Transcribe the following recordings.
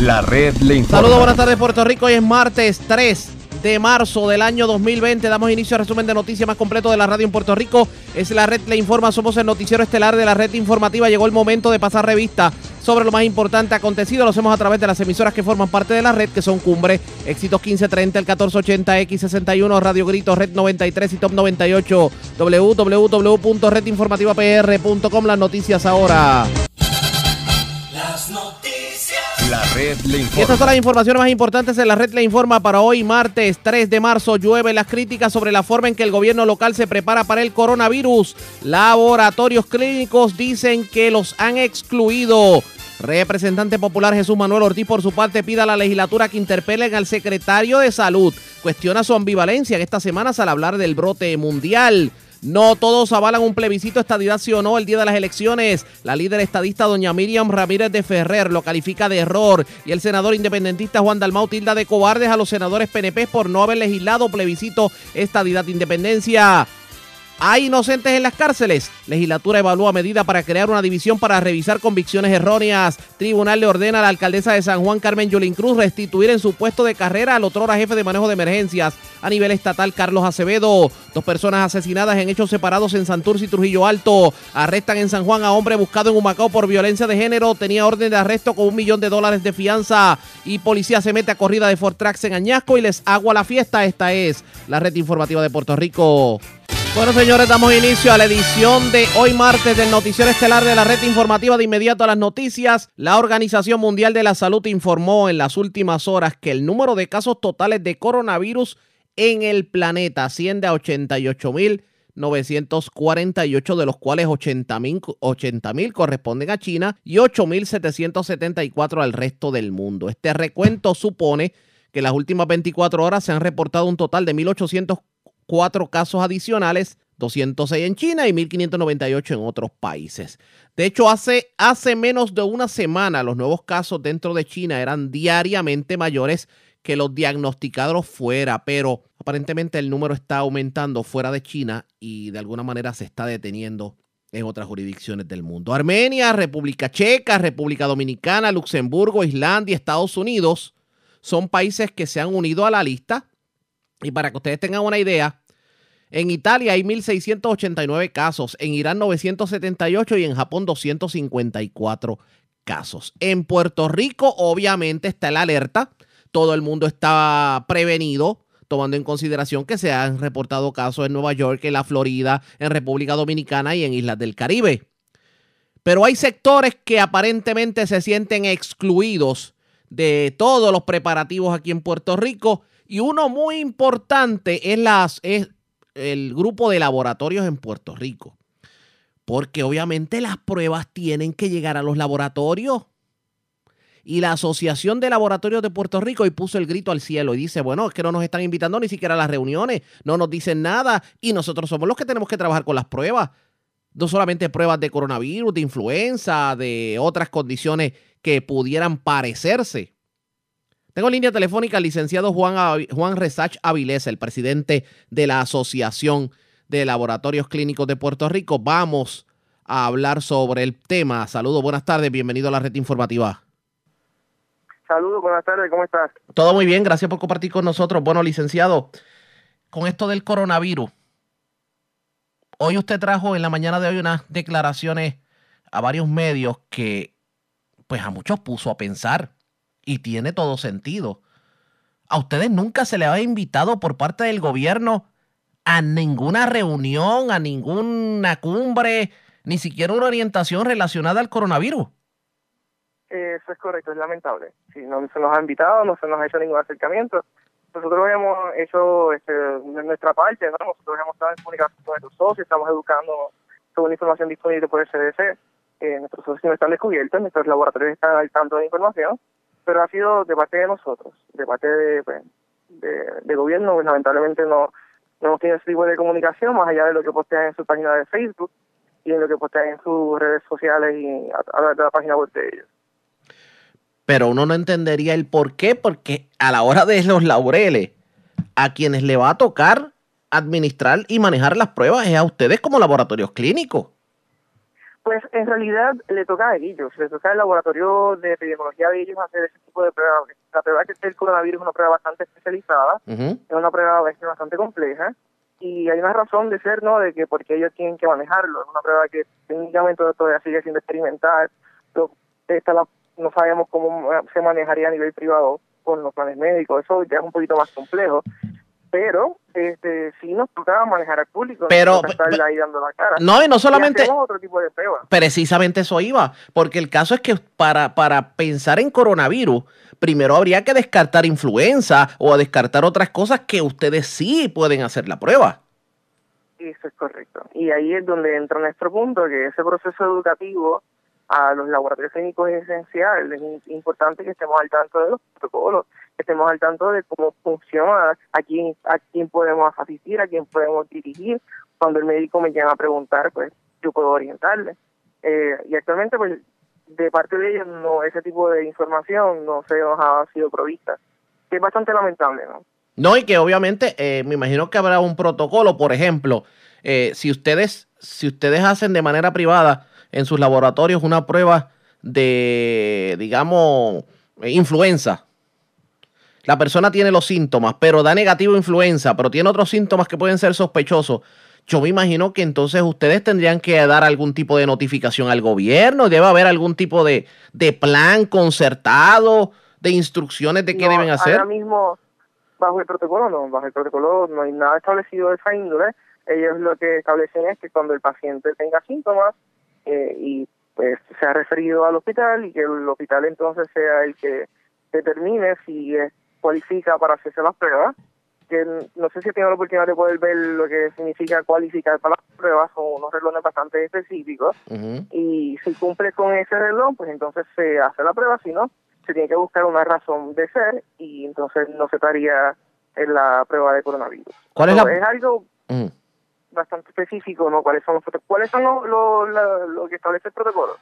La red le informa. Saludos, buenas tardes Puerto Rico. Hoy es martes 3 de marzo del año 2020. Damos inicio al resumen de noticias más completo de la radio en Puerto Rico. Es la red Le Informa. Somos el noticiero estelar de la red informativa. Llegó el momento de pasar revista sobre lo más importante acontecido. Lo hacemos a través de las emisoras que forman parte de la red, que son Cumbre, Éxitos 1530, el 1480, X61, Radio Grito, Red 93 y Top 98. www.redinformativapr.com. Las noticias ahora. Las noticias. La red le Y informa. estas son las informaciones más importantes en la red le informa para hoy martes 3 de marzo. Llueve las críticas sobre la forma en que el gobierno local se prepara para el coronavirus. Laboratorios clínicos dicen que los han excluido. Representante popular Jesús Manuel Ortiz por su parte pide a la legislatura que interpelen al secretario de salud. Cuestiona su ambivalencia en estas semanas al hablar del brote mundial. No todos avalan un plebiscito estadidad sí o no el día de las elecciones. La líder estadista doña Miriam Ramírez de Ferrer lo califica de error y el senador independentista Juan Dalmau tilda de cobardes a los senadores PNP por no haber legislado plebiscito estadidad independencia. ¿Hay inocentes en las cárceles? Legislatura evalúa medida para crear una división para revisar convicciones erróneas. Tribunal le ordena a la alcaldesa de San Juan, Carmen Yulín Cruz, restituir en su puesto de carrera al otrora jefe de manejo de emergencias a nivel estatal, Carlos Acevedo. Dos personas asesinadas en hechos separados en Santurce y Trujillo Alto. Arrestan en San Juan a hombre buscado en Humacao por violencia de género. Tenía orden de arresto con un millón de dólares de fianza. Y policía se mete a corrida de Fort Trax en Añasco y les agua la fiesta. Esta es la red informativa de Puerto Rico. Bueno, señores, damos inicio a la edición de hoy martes del noticiero estelar de la red informativa de inmediato a las noticias. La Organización Mundial de la Salud informó en las últimas horas que el número de casos totales de coronavirus en el planeta asciende a 88.948, de los cuales 80.000 80.000 corresponden a China y 8.774 al resto del mundo. Este recuento supone que en las últimas 24 horas se han reportado un total de 1.800 cuatro casos adicionales, 206 en China y 1.598 en otros países. De hecho, hace, hace menos de una semana los nuevos casos dentro de China eran diariamente mayores que los diagnosticados fuera, pero aparentemente el número está aumentando fuera de China y de alguna manera se está deteniendo en otras jurisdicciones del mundo. Armenia, República Checa, República Dominicana, Luxemburgo, Islandia, Estados Unidos son países que se han unido a la lista. Y para que ustedes tengan una idea, en Italia hay 1.689 casos, en Irán 978 y en Japón 254 casos. En Puerto Rico obviamente está el alerta, todo el mundo está prevenido, tomando en consideración que se han reportado casos en Nueva York, en la Florida, en República Dominicana y en Islas del Caribe. Pero hay sectores que aparentemente se sienten excluidos de todos los preparativos aquí en Puerto Rico y uno muy importante es, las, es el grupo de laboratorios en Puerto Rico. Porque obviamente las pruebas tienen que llegar a los laboratorios. Y la Asociación de Laboratorios de Puerto Rico y puso el grito al cielo y dice, bueno, es que no nos están invitando ni siquiera a las reuniones, no nos dicen nada y nosotros somos los que tenemos que trabajar con las pruebas. No solamente pruebas de coronavirus, de influenza, de otras condiciones que pudieran parecerse. Tengo en línea telefónica al licenciado Juan, Juan Resach Avilés, el presidente de la Asociación de Laboratorios Clínicos de Puerto Rico. Vamos a hablar sobre el tema. Saludos, buenas tardes, bienvenido a la red informativa. Saludos, buenas tardes, ¿cómo estás? Todo muy bien, gracias por compartir con nosotros. Bueno, licenciado, con esto del coronavirus, hoy usted trajo en la mañana de hoy unas declaraciones a varios medios que pues a muchos puso a pensar y tiene todo sentido. A ustedes nunca se les ha invitado por parte del gobierno a ninguna reunión, a ninguna cumbre, ni siquiera una orientación relacionada al coronavirus. Eso es correcto, es lamentable. Si no se nos ha invitado, no se nos ha hecho ningún acercamiento. Nosotros hemos hecho este, nuestra parte, ¿no? nosotros hemos estado en comunicación con nuestros socios, estamos educando sobre la información disponible por el CDC. Eh, nuestros socios no están descubiertos, nuestros laboratorios están al tanto de la información, pero ha sido de parte de nosotros, de parte de, pues, de, de gobierno, pues, lamentablemente no, no hemos tenido tipo de comunicación, más allá de lo que postean en su página de Facebook y en lo que postean en sus redes sociales y a la página web de ellos. pero uno no entendería el por qué, porque a la hora de los laureles, a quienes le va a tocar administrar y manejar las pruebas es a ustedes como laboratorios clínicos. Pues en realidad le toca a ellos, le toca al laboratorio de epidemiología de ellos hacer ese tipo de pruebas. La prueba que es el coronavirus es una prueba bastante especializada, es una prueba bastante- compleja y hay una razón de ser, ¿no? De que porque ellos tienen que manejarlo. Es una prueba que técnicamente todavía sigue siendo experimental. Esta la- no sabemos cómo se manejaría a nivel privado con los planes médicos. Eso ya es un poquito más complejo. Pero este sí nos toca manejar al público. Pero- nos toca estar pero- ahí dando la cara. No, y no solamente... Y hacemos otro tipo de pruebas. Precisamente eso iba, porque el caso es que para, para pensar en coronavirus, primero habría que descartar influenza o descartar otras cosas que ustedes sí pueden hacer la prueba. Eso es correcto. Y ahí es donde entra nuestro punto, que ese proceso educativo a los laboratorios clínicos es esencial. Es importante que estemos al tanto de los protocolos, estemos al tanto de cómo funciona, a quién, a quién podemos asistir, a quién podemos dirigir. Cuando el médico me llama a preguntar, pues yo puedo orientarle. Eh, y actualmente, pues, de parte de ellos, no ese tipo de información no se nos ha sido provista. Que es bastante lamentable, ¿no? No, y que obviamente eh, me imagino que habrá un protocolo, por ejemplo, eh, si ustedes, si ustedes hacen de manera privada en sus laboratorios una prueba de, digamos, eh, influenza. La persona tiene los síntomas, pero da negativo influenza, pero tiene otros síntomas que pueden ser sospechosos. Yo me imagino que entonces ustedes tendrían que dar algún tipo de notificación al gobierno, debe haber algún tipo de, de plan concertado, de instrucciones de qué No, deben hacer. Ahora mismo, bajo el protocolo, no, bajo el protocolo no hay nada establecido de esa índole. Ellos lo que establecen es que cuando el paciente tenga síntomas eh, y pues sea referido al hospital y que el hospital entonces sea el que determine si eh, cualifica para hacerse las pruebas, que no sé si he tenido la oportunidad de poder ver lo que significa cualificar para las pruebas, son unos relojes bastante específicos y si cumple con ese reloj, pues entonces se hace la prueba, si no, se tiene que buscar una razón de ser y entonces no se estaría en la prueba de coronavirus. ¿Cuál es la- Es algo bastante específico, ¿no? ¿Cuáles son los ¿Cuáles son lo, lo, la- lo que establece el protocolo?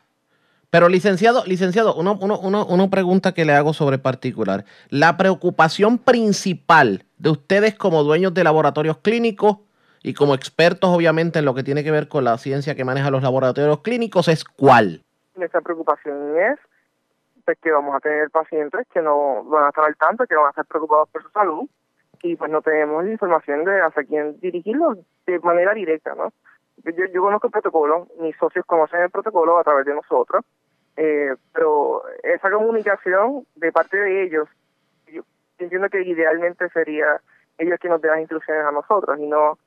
Pero licenciado, licenciado, uno, uno, uno, una pregunta que le hago sobre particular. La preocupación principal de ustedes como dueños de laboratorios clínicos y como expertos obviamente en lo que tiene que ver con la ciencia que maneja los laboratorios clínicos es cuál? Nuestra preocupación es pues, que vamos a tener pacientes que no van a estar al tanto, que van a estar preocupados por su salud y pues no tenemos información de hacia quién dirigirlos de manera directa, ¿no? Yo, yo conozco el protocolo, mis socios conocen el protocolo a través de nosotros, eh, pero esa comunicación de parte de ellos, yo entiendo que idealmente sería ellos que nos den las instrucciones a nosotros y no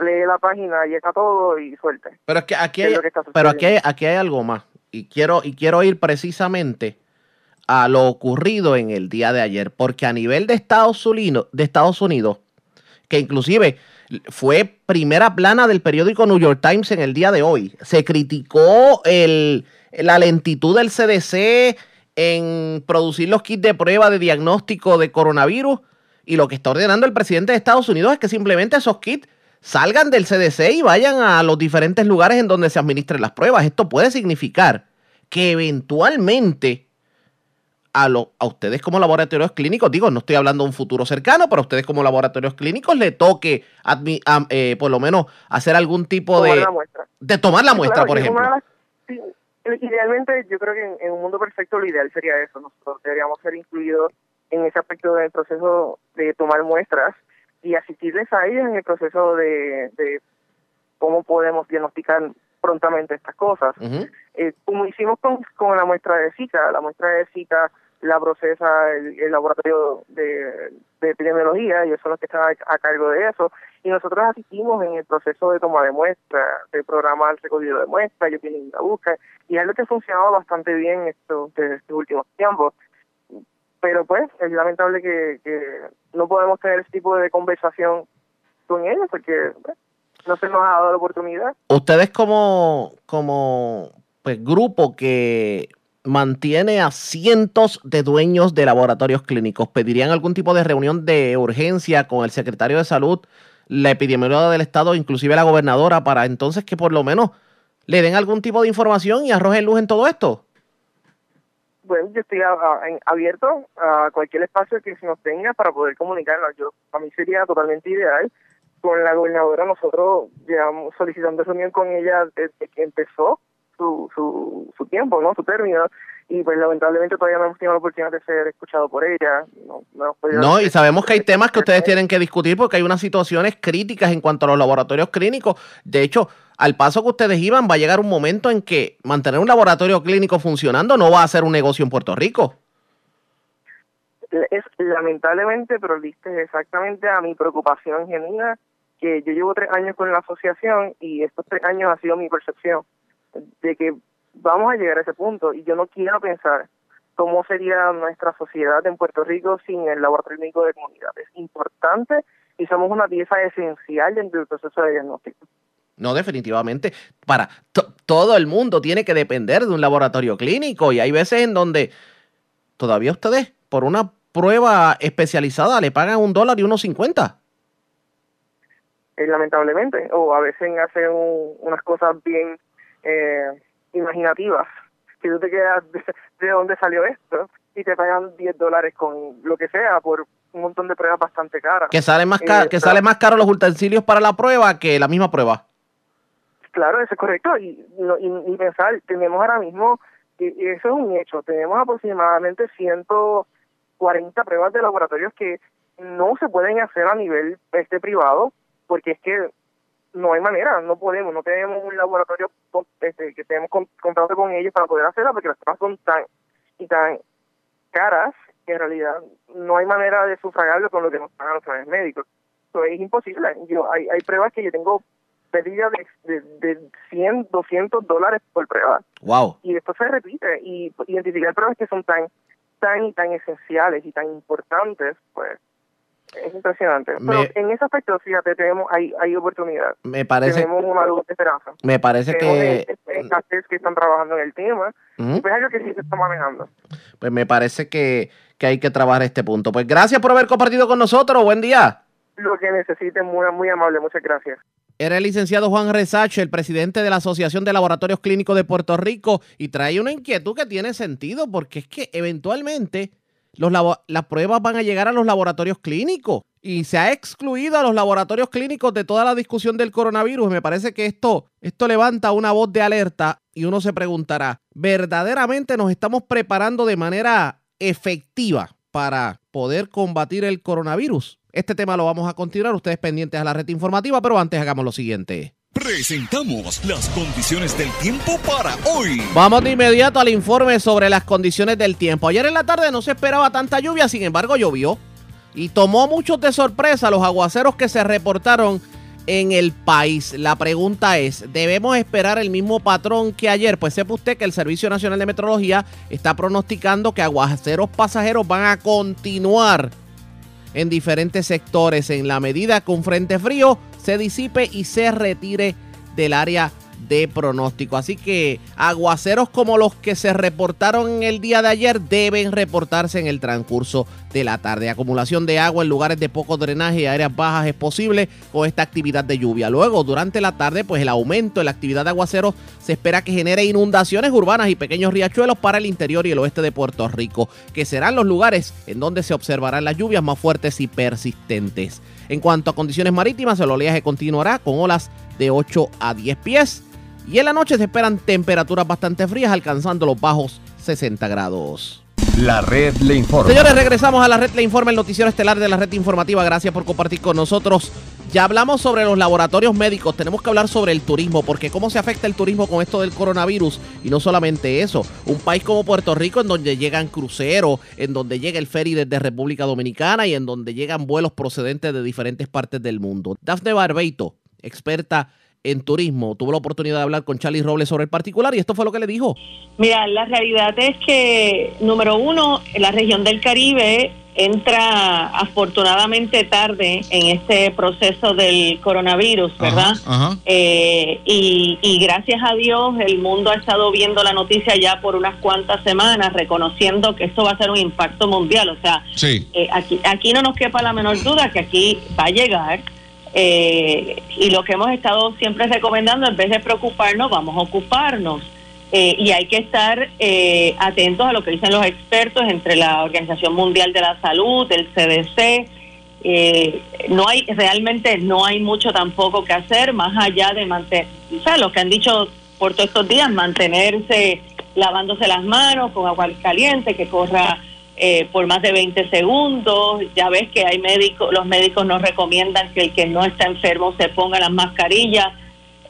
lee la página y está todo y suelte. Pero es que aquí ¿Qué es hay, lo que está pero aquí hay, aquí hay algo más y quiero y quiero ir precisamente a lo ocurrido en el día de ayer, porque a nivel de Estados Unidos, de Estados Unidos, que inclusive fue primera plana del periódico New York Times en el día de hoy, se criticó el, la lentitud del CDC en producir los kits de prueba de diagnóstico de coronavirus y lo que está ordenando el presidente de Estados Unidos es que simplemente esos kits salgan del CDC y vayan a los diferentes lugares en donde se administren las pruebas. Esto puede significar que eventualmente a, lo- a ustedes como laboratorios clínicos, digo, no estoy hablando de un futuro cercano, pero a ustedes como laboratorios clínicos le toque admi- am- eh, por lo menos hacer algún tipo Tomar de, de tomar la Sí, muestra, claro, por ejemplo. sí, idealmente, yo creo que en, en un mundo perfecto lo ideal sería eso. Nosotros deberíamos ser incluidos en ese aspecto del proceso de tomar muestras y asistirles a ellos en el proceso de, de cómo podemos diagnosticar prontamente estas cosas. Eh, como hicimos con, con la muestra de Zika, la muestra de Zika la procesa el, el laboratorio de, de epidemiología, ellos son los que están a, a cargo de eso, y nosotros asistimos en el proceso de toma de muestra, de programa el recogido de muestras, ellos tienen la búsqueda, y es algo que ha funcionado bastante bien estos, desde estos últimos tiempos. Pero pues es lamentable que, que no podemos tener ese tipo de conversación con ellos porque pues, no se nos ha dado la oportunidad. Ustedes como, como pues, grupo que mantiene a cientos de dueños de laboratorios clínicos, ¿pedirían algún tipo de reunión de urgencia con el secretario de salud, la epidemióloga del estado, inclusive la gobernadora, para entonces que por lo menos le den algún tipo de información y arrojen luz en todo esto? Bueno, yo estoy a- a- en- abierto a cualquier espacio que se nos tenga para poder comunicarnos. Yo, a mí sería totalmente ideal. Con la gobernadora nosotros llevamos solicitando reunión con ella desde que empezó su, su, su tiempo, ¿no? Su término. Y pues lamentablemente todavía no hemos tenido la oportunidad de ser escuchado por ella. No, no, hemos podido- No, y sabemos que hay temas que ustedes tienen que discutir porque hay unas situaciones críticas en cuanto a los laboratorios clínicos. De hecho, al paso que ustedes iban, va a llegar un momento en que mantener un laboratorio clínico funcionando no va a ser un negocio en Puerto Rico. Es lamentablemente, pero diste exactamente a mi preocupación genuina, que yo llevo tres años con la asociación y estos tres años ha sido mi percepción de que vamos a llegar a ese punto y yo no quiero pensar cómo sería nuestra sociedad en Puerto Rico sin el laboratorio clínico de comunidad. Es importante y somos una pieza esencial dentro del proceso de diagnóstico. No, definitivamente. Para to- todo el mundo tiene que depender de un laboratorio clínico y hay veces en donde todavía ustedes por una prueba especializada le pagan un dólar y unos cincuenta. eh, lamentablemente, o a veces hacen un- unas cosas bien eh, imaginativas, que tú te quedas de, de dónde salió esto y te pagan 10 dólares con lo que sea por un montón de pruebas bastante caras. Que sale más caro, Eh, que sale más caro los utensilios para la prueba que la misma prueba. Claro, eso es correcto. Y, y, y pensar, tenemos ahora mismo, y, y eso es un hecho, tenemos aproximadamente 140 pruebas de laboratorios que no se pueden hacer a nivel este privado, porque es que no hay manera, no podemos, no tenemos un laboratorio con- este, que tenemos con, contrato con ellos para poder hacerla, porque las pruebas son tan y tan caras que en realidad no hay manera de sufragarlo con lo que nos pagan los planes médicos. Eso es imposible. Yo, hay, hay pruebas que yo tengo pérdida de, de, de 100, 200 dólares por prueba. Wow. Y esto se repite. Y identificar pruebas que son tan, tan y tan esenciales y tan importantes, pues es impresionante. Pero en ese aspecto, fíjate, tenemos, hay, hay oportunidad. Me parece, tenemos una luz de esperanza. me parece Tenemos que, escasez que están trabajando en el tema. Pues es algo que sí se está manejando. pues me parece que, que hay que trabajar este punto. Pues gracias por haber compartido con nosotros. Buen día. Lo que necesiten, muy, muy amable. Muchas gracias. Era el licenciado Juan Resache, el presidente de la Asociación de Laboratorios Clínicos de Puerto Rico, y trae una inquietud que tiene sentido, porque es que eventualmente las pruebas van a llegar a los laboratorios clínicos y se ha excluido a los laboratorios clínicos de toda la discusión del coronavirus. Me parece que esto, esto levanta una voz de alerta y uno se preguntará, ¿verdaderamente nos estamos preparando de manera efectiva para poder combatir el coronavirus? Este tema lo vamos a continuar, ustedes pendientes a la red informativa, pero antes hagamos lo siguiente. Presentamos las condiciones del tiempo para hoy. Vamos de inmediato al informe sobre las condiciones del tiempo. Ayer en la tarde no se esperaba tanta lluvia, sin embargo llovió y tomó muchos de sorpresa los aguaceros que se reportaron en el país. La pregunta es, ¿debemos esperar el mismo patrón que ayer? Pues sepa usted que el Servicio Nacional de Meteorología está pronosticando que aguaceros pasajeros van a continuar en diferentes sectores en la medida que un frente frío se disipe y se retire del área de pronóstico. Así que aguaceros como los que se reportaron en el día de ayer deben reportarse en el transcurso de la tarde. Acumulación de agua en lugares de poco drenaje y áreas bajas es posible con esta actividad de lluvia. Luego, durante la tarde, pues el aumento en la actividad de aguaceros se espera que genere inundaciones urbanas y pequeños riachuelos para el interior y el oeste de Puerto Rico, que serán los lugares en donde se observarán las lluvias más fuertes y persistentes. En cuanto a condiciones marítimas, el oleaje continuará con olas de 8 a 10 pies. Y en la noche se esperan temperaturas bastante frías, alcanzando los bajos 60 grados. La red le informa. Señores, regresamos a la red Le Informa, el noticiero estelar de la red informativa. Gracias por compartir con nosotros. Ya hablamos sobre los laboratorios médicos, tenemos que hablar sobre el turismo, porque cómo se afecta el turismo con esto del coronavirus. Y no solamente eso, un país como Puerto Rico en donde llegan cruceros, en donde llega el ferry desde República Dominicana y en donde llegan vuelos procedentes de diferentes partes del mundo. Dafne Barbeito, experta en turismo, tuvo la oportunidad de hablar con Charlie Robles sobre el particular y esto fue lo que le dijo. Mira, la realidad es que, número uno, la región del Caribe entra afortunadamente tarde en este proceso del coronavirus, ¿verdad? Eh, y, y gracias a Dios el mundo ha estado viendo la noticia ya por unas cuantas semanas, reconociendo que esto va a ser un impacto mundial. O sea, Sí. eh, aquí, aquí no nos quepa la menor duda que aquí va a llegar. Eh, y lo que hemos estado siempre recomendando, en vez de preocuparnos, vamos a ocuparnos. Eh, y hay que estar eh, atentos a lo que dicen los expertos entre la Organización Mundial de la Salud, el CDC. Eh, no hay realmente no hay mucho tampoco que hacer más allá de mantener, o sea, lo que han dicho por todos estos días, mantenerse lavándose las manos con agua caliente, que corra eh, por más de 20 segundos. Ya ves que hay médicos, los médicos nos recomiendan que el que no está enfermo se ponga las mascarillas.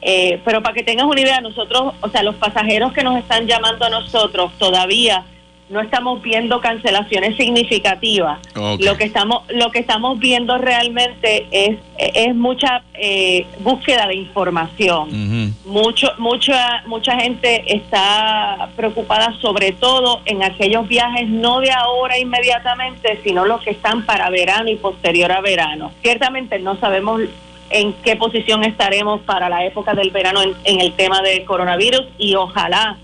Eh, pero para que tengas una idea, nosotros, o sea, los pasajeros que nos están llamando a nosotros todavía no estamos viendo cancelaciones significativas. Lo que estamos lo que estamos viendo realmente es es mucha eh, búsqueda de información. Mucho mucha mucha gente está preocupada sobre todo en aquellos viajes no de ahora inmediatamente, sino los que están para verano y posterior a verano. Ciertamente no sabemos en qué posición estaremos para la época del verano en el tema del coronavirus y ojalá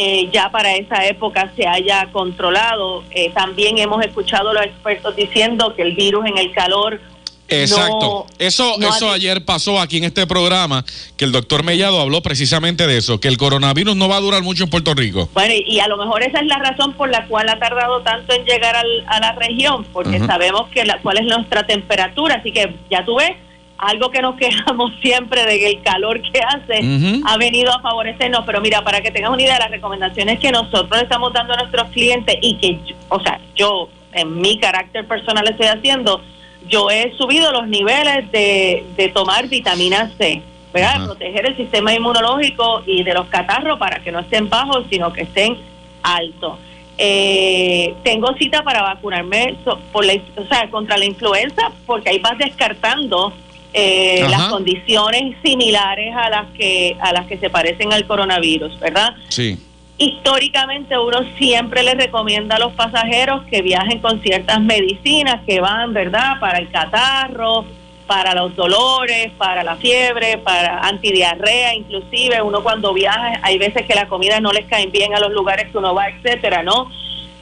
eh, ya para esa época se haya controlado. Eh, también hemos escuchado a los expertos diciendo que el virus en el calor Exacto. eso eso ayer pasó aquí en este programa, que el doctor Mellado habló precisamente de eso, que el coronavirus no va a durar mucho en Puerto Rico. Bueno, y, a lo mejor esa es la razón por la cual ha tardado tanto en llegar a la región, porque sabemos que la, cuál es nuestra temperatura, así que ya tú ves, algo que nos quejamos siempre de que el calor que hace ha venido a favorecernos, pero mira, para que tengas una idea, las recomendaciones que nosotros estamos dando a nuestros clientes y que, o sea, yo en mi carácter personal estoy haciendo, yo he subido los niveles de, de tomar vitamina C, ¿verdad? Proteger el sistema inmunológico y de los catarros para que no estén bajos, sino que estén altos. Eh, tengo cita para vacunarme por la, o sea, contra la influenza porque ahí vas descartando eh, las condiciones similares a las que a las que se parecen al coronavirus, ¿verdad? Sí. Históricamente uno siempre le recomienda a los pasajeros que viajen con ciertas medicinas que van, ¿verdad? Para el catarro, para los dolores, para la fiebre, para antidiarrea, inclusive uno cuando viaja, hay veces que la comida no les cae bien a los lugares que uno va, etcétera, ¿no?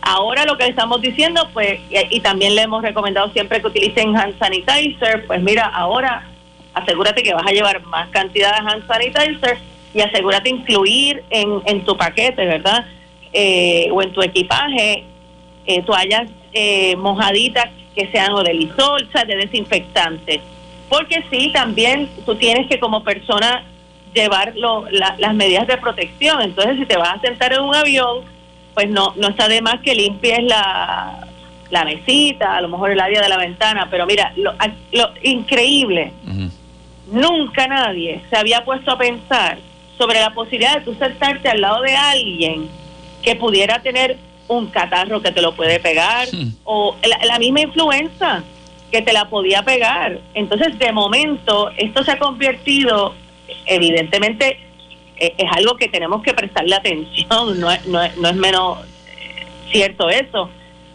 Ahora lo que estamos diciendo, pues, y, también le hemos recomendado siempre que utilicen hand sanitizer, pues mira, ahora asegúrate que vas a llevar más cantidad de hand sanitizer y asegúrate incluir en, en tu paquete, ¿verdad? Eh, o en tu equipaje eh, toallas eh, mojaditas que sean o de lisol, de desinfectante. Porque sí, también tú tienes que como persona llevar las medidas de protección. Entonces, si te vas a sentar en un avión, pues no, no está de más que limpies la, la mesita, a lo mejor el área de la ventana, pero mira, lo, lo increíble, nunca nadie se había puesto a pensar sobre la posibilidad de tú sentarte al lado de alguien que pudiera tener un catarro que te lo puede pegar o la, misma influenza que te la podía pegar. Entonces, de momento, esto se ha convertido, evidentemente, es algo que tenemos que prestarle atención, no es, no no es menos eh, cierto eso.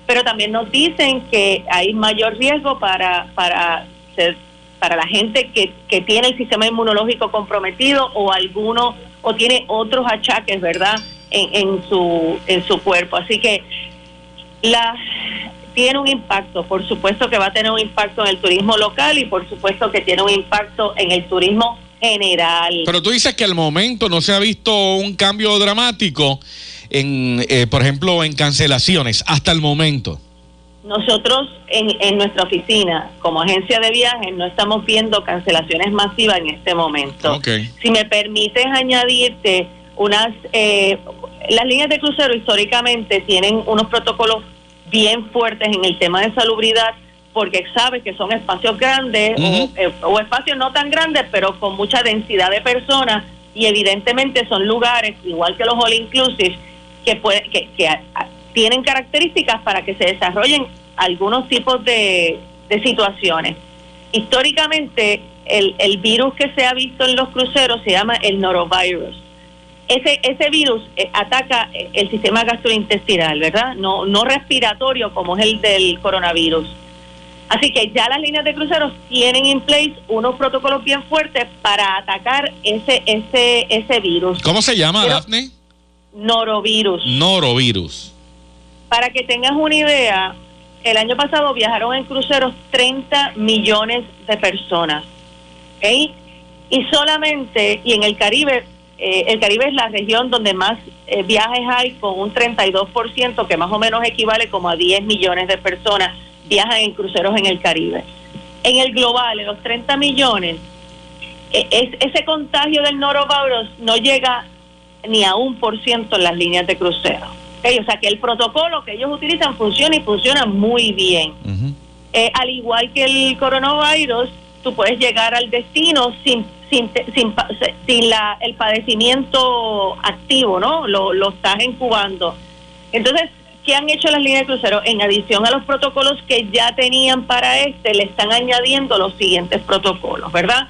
Pero también nos dicen que hay mayor riesgo para, para, para la gente que, que tiene el sistema inmunológico comprometido o alguno o tiene otros achaques, ¿verdad? En, en, su, en su cuerpo. Así que la tiene un impacto, por supuesto que va a tener un impacto en el turismo local y por supuesto que tiene un impacto en el turismo general. Pero tú dices que al momento no se ha visto un cambio dramático en, eh, por ejemplo, en cancelaciones, hasta el momento. Nosotros en, en nuestra oficina, como agencia de viajes, no estamos viendo cancelaciones masivas en este momento. Si me permites añadirte unas, eh, las líneas de crucero históricamente tienen unos protocolos bien fuertes en el tema de salubridad porque sabe que son espacios grandes eh, o, espacios no tan grandes, pero con mucha densidad de personas y evidentemente son lugares, igual que los all inclusive, que, puede, que, tienen características para que se desarrollen algunos tipos de, situaciones. Históricamente, el, el virus que se ha visto en los cruceros se llama el norovirus. Ese, ese virus eh, ataca el sistema gastrointestinal, ¿verdad? No, no respiratorio como es el del coronavirus. Así que ya las líneas de cruceros tienen en place unos protocolos bien fuertes para atacar ese ese ese virus. ¿Cómo se llama, Daphne? Norovirus. Norovirus. Para que tengas una idea, el año pasado viajaron en cruceros 30 millones de personas. ¿okay? Y solamente, y en el Caribe, eh, el Caribe es la región donde más eh, viajes hay, con un 32%, que más o menos equivale como a 10 millones de personas viajan en cruceros en el Caribe. En el global, en los 30 millones, e, es, ese contagio del norovirus no llega ni a un por ciento en las líneas de crucero. O sea que el protocolo que ellos utilizan funciona y funciona muy bien. Eh, al igual que el coronavirus, tú puedes llegar al destino sin sin, sin, sin la, el padecimiento activo, ¿no? Lo, lo estás incubando. Entonces, ¿qué han hecho las líneas de crucero? En adición a los protocolos que ya tenían para este, le están añadiendo los siguientes protocolos, ¿verdad?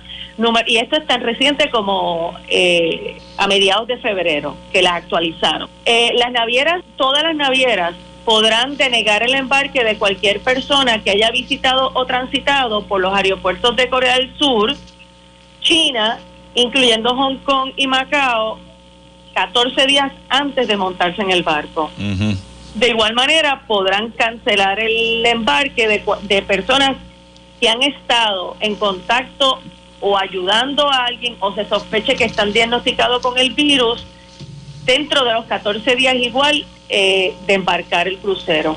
y esto es tan reciente como eh, a mediados de febrero que las actualizaron. Eh, las navieras, todas las navieras podrán denegar el embarque de cualquier persona que haya visitado o transitado por los aeropuertos de Corea del Sur, China, incluyendo Hong Kong y Macao, 14 días antes de montarse en el barco. De igual manera, podrán cancelar el embarque de, de personas que han estado en contacto o ayudando a alguien o se sospeche que están diagnosticados con el virus dentro de los 14 días igual eh, de embarcar el crucero.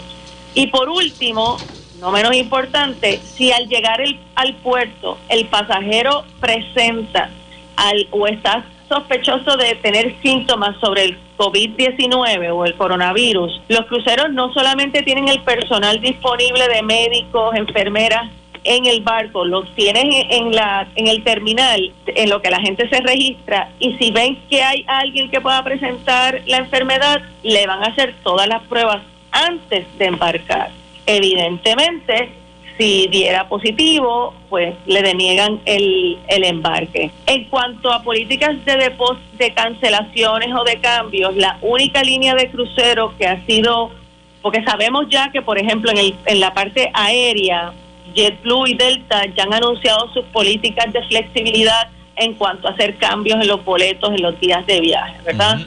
Y por último, no menos importante, si al llegar el, al puerto el pasajero presenta al, o está sospechoso de tener síntomas sobre el COVID-19 o el coronavirus, los cruceros no solamente tienen el personal disponible de médicos, enfermeras, en el barco, los tienen en la en el terminal, en lo que la gente se registra y si ven que hay alguien que pueda presentar la enfermedad, le van a hacer todas las pruebas antes de embarcar. Evidentemente, si diera positivo, pues le deniegan el, el embarque. En cuanto a políticas de de cancelaciones o de cambios, la única línea de crucero que ha sido, porque sabemos ya que, por ejemplo, en, el, en la parte aérea, JetBlue y Delta ya han anunciado sus políticas de flexibilidad en cuanto a hacer cambios en los boletos en los días de viaje, ¿verdad?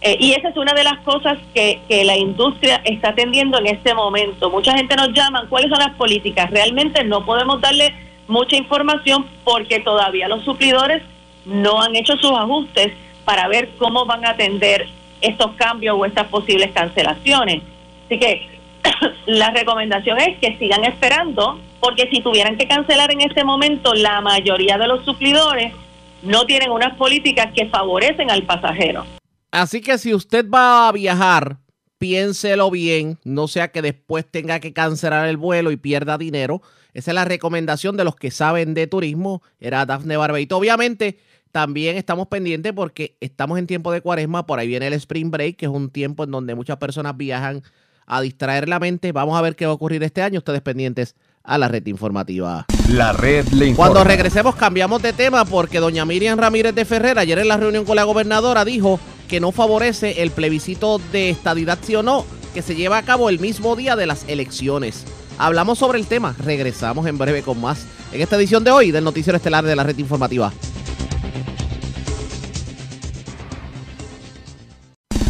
Eh, y esa es una de las cosas que, que la industria está atendiendo en este momento. Mucha gente nos llama, ¿cuáles son las políticas? Realmente no podemos darle mucha información porque todavía los suplidores no han hecho sus ajustes para ver cómo van a atender estos cambios o estas posibles cancelaciones. Así que la recomendación es que sigan esperando porque si tuvieran que cancelar en este momento, la mayoría de los suplidores no tienen unas políticas que favorecen al pasajero. Así que si usted va a viajar, piénselo bien, no sea que después tenga que cancelar el vuelo y pierda dinero. Esa es la recomendación de los que saben de turismo, era Dafne Barbeito. Obviamente, también estamos pendientes porque estamos en tiempo de cuaresma, por ahí viene el Spring Break, que es un tiempo en donde muchas personas viajan a distraer la mente. Vamos a ver qué va a ocurrir este año, ustedes pendientes a la red informativa. La red le informa. Cuando regresemos cambiamos de tema porque doña Miriam Ramírez de Ferrer ayer en la reunión con la gobernadora dijo que no favorece el plebiscito de estadidad sí o no que se lleva a cabo el mismo día de las elecciones. Hablamos sobre el tema, regresamos en breve con más en esta edición de hoy del noticiero estelar de la red informativa.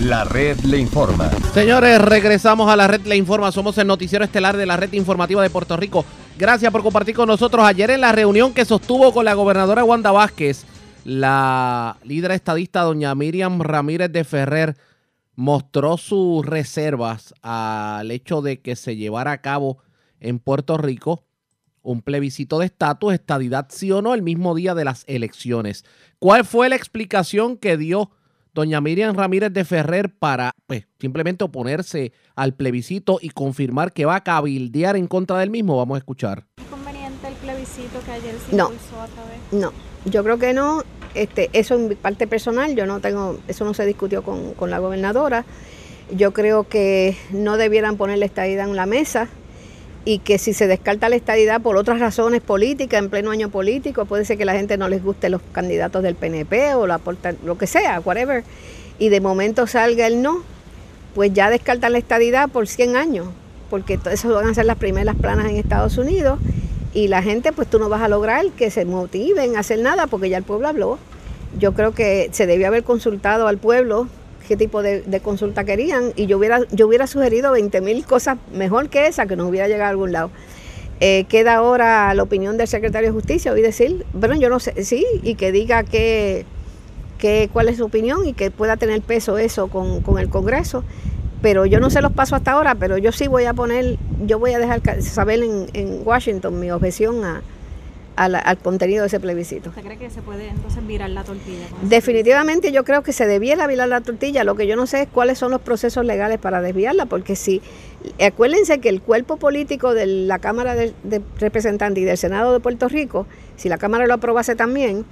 La red le informa. Señores, regresamos a la red le informa. Somos el noticiero estelar de la red informativa de Puerto Rico. Gracias por compartir con nosotros. Ayer en la reunión que sostuvo con la gobernadora Wanda Vázquez, la líder estadista doña Miriam Ramírez de Ferrer mostró sus reservas al hecho de que se llevara a cabo en Puerto Rico un plebiscito de estatus, estadidad sí o no, el mismo día de las elecciones. ¿Cuál fue la explicación que dio? Doña Miriam Ramírez de Ferrer para pues, simplemente oponerse al plebiscito y confirmar que va a cabildear en contra del mismo? Vamos a escuchar. ¿Es conveniente el plebiscito que ayer se no, impulsó a través? No, yo creo que no. Este, eso en parte personal, yo no tengo, eso no se discutió con, con la gobernadora. Yo creo que no debieran ponerle esta idea en la mesa y que si se descarta la estadidad por otras razones políticas, en pleno año político, puede ser que la gente no les guste los candidatos del PNP o la, lo que sea, whatever, y de momento salga el no, pues ya descartan la estadidad por 100 años, porque eso van a ser las primeras planas en Estados Unidos y la gente, pues tú no vas a lograr que se motiven a hacer nada porque ya el pueblo habló. Yo creo que se debió haber consultado al pueblo qué tipo de, consulta querían y yo hubiera, yo hubiera sugerido 20 mil cosas mejor que esa que nos hubiera llegado a algún lado. Eh, queda ahora la opinión del secretario de Justicia, oí decir, bueno, yo no sé, sí, y que diga que, que, cuál es su opinión y que pueda tener peso eso con, con el Congreso. Pero yo no sé los pasos hasta ahora, pero yo sí voy a poner, yo voy a dejar saber en, en Washington mi objeción a, al, contenido de ese plebiscito. ¿Usted cree que se puede entonces virar la tortilla? Definitivamente yo creo que se debiera virar la tortilla. Lo que yo no sé es cuáles son los procesos legales para desviarla, porque si, acuérdense que el cuerpo político de la Cámara de, Representantes y del Senado de Puerto Rico, si la Cámara lo aprobase también,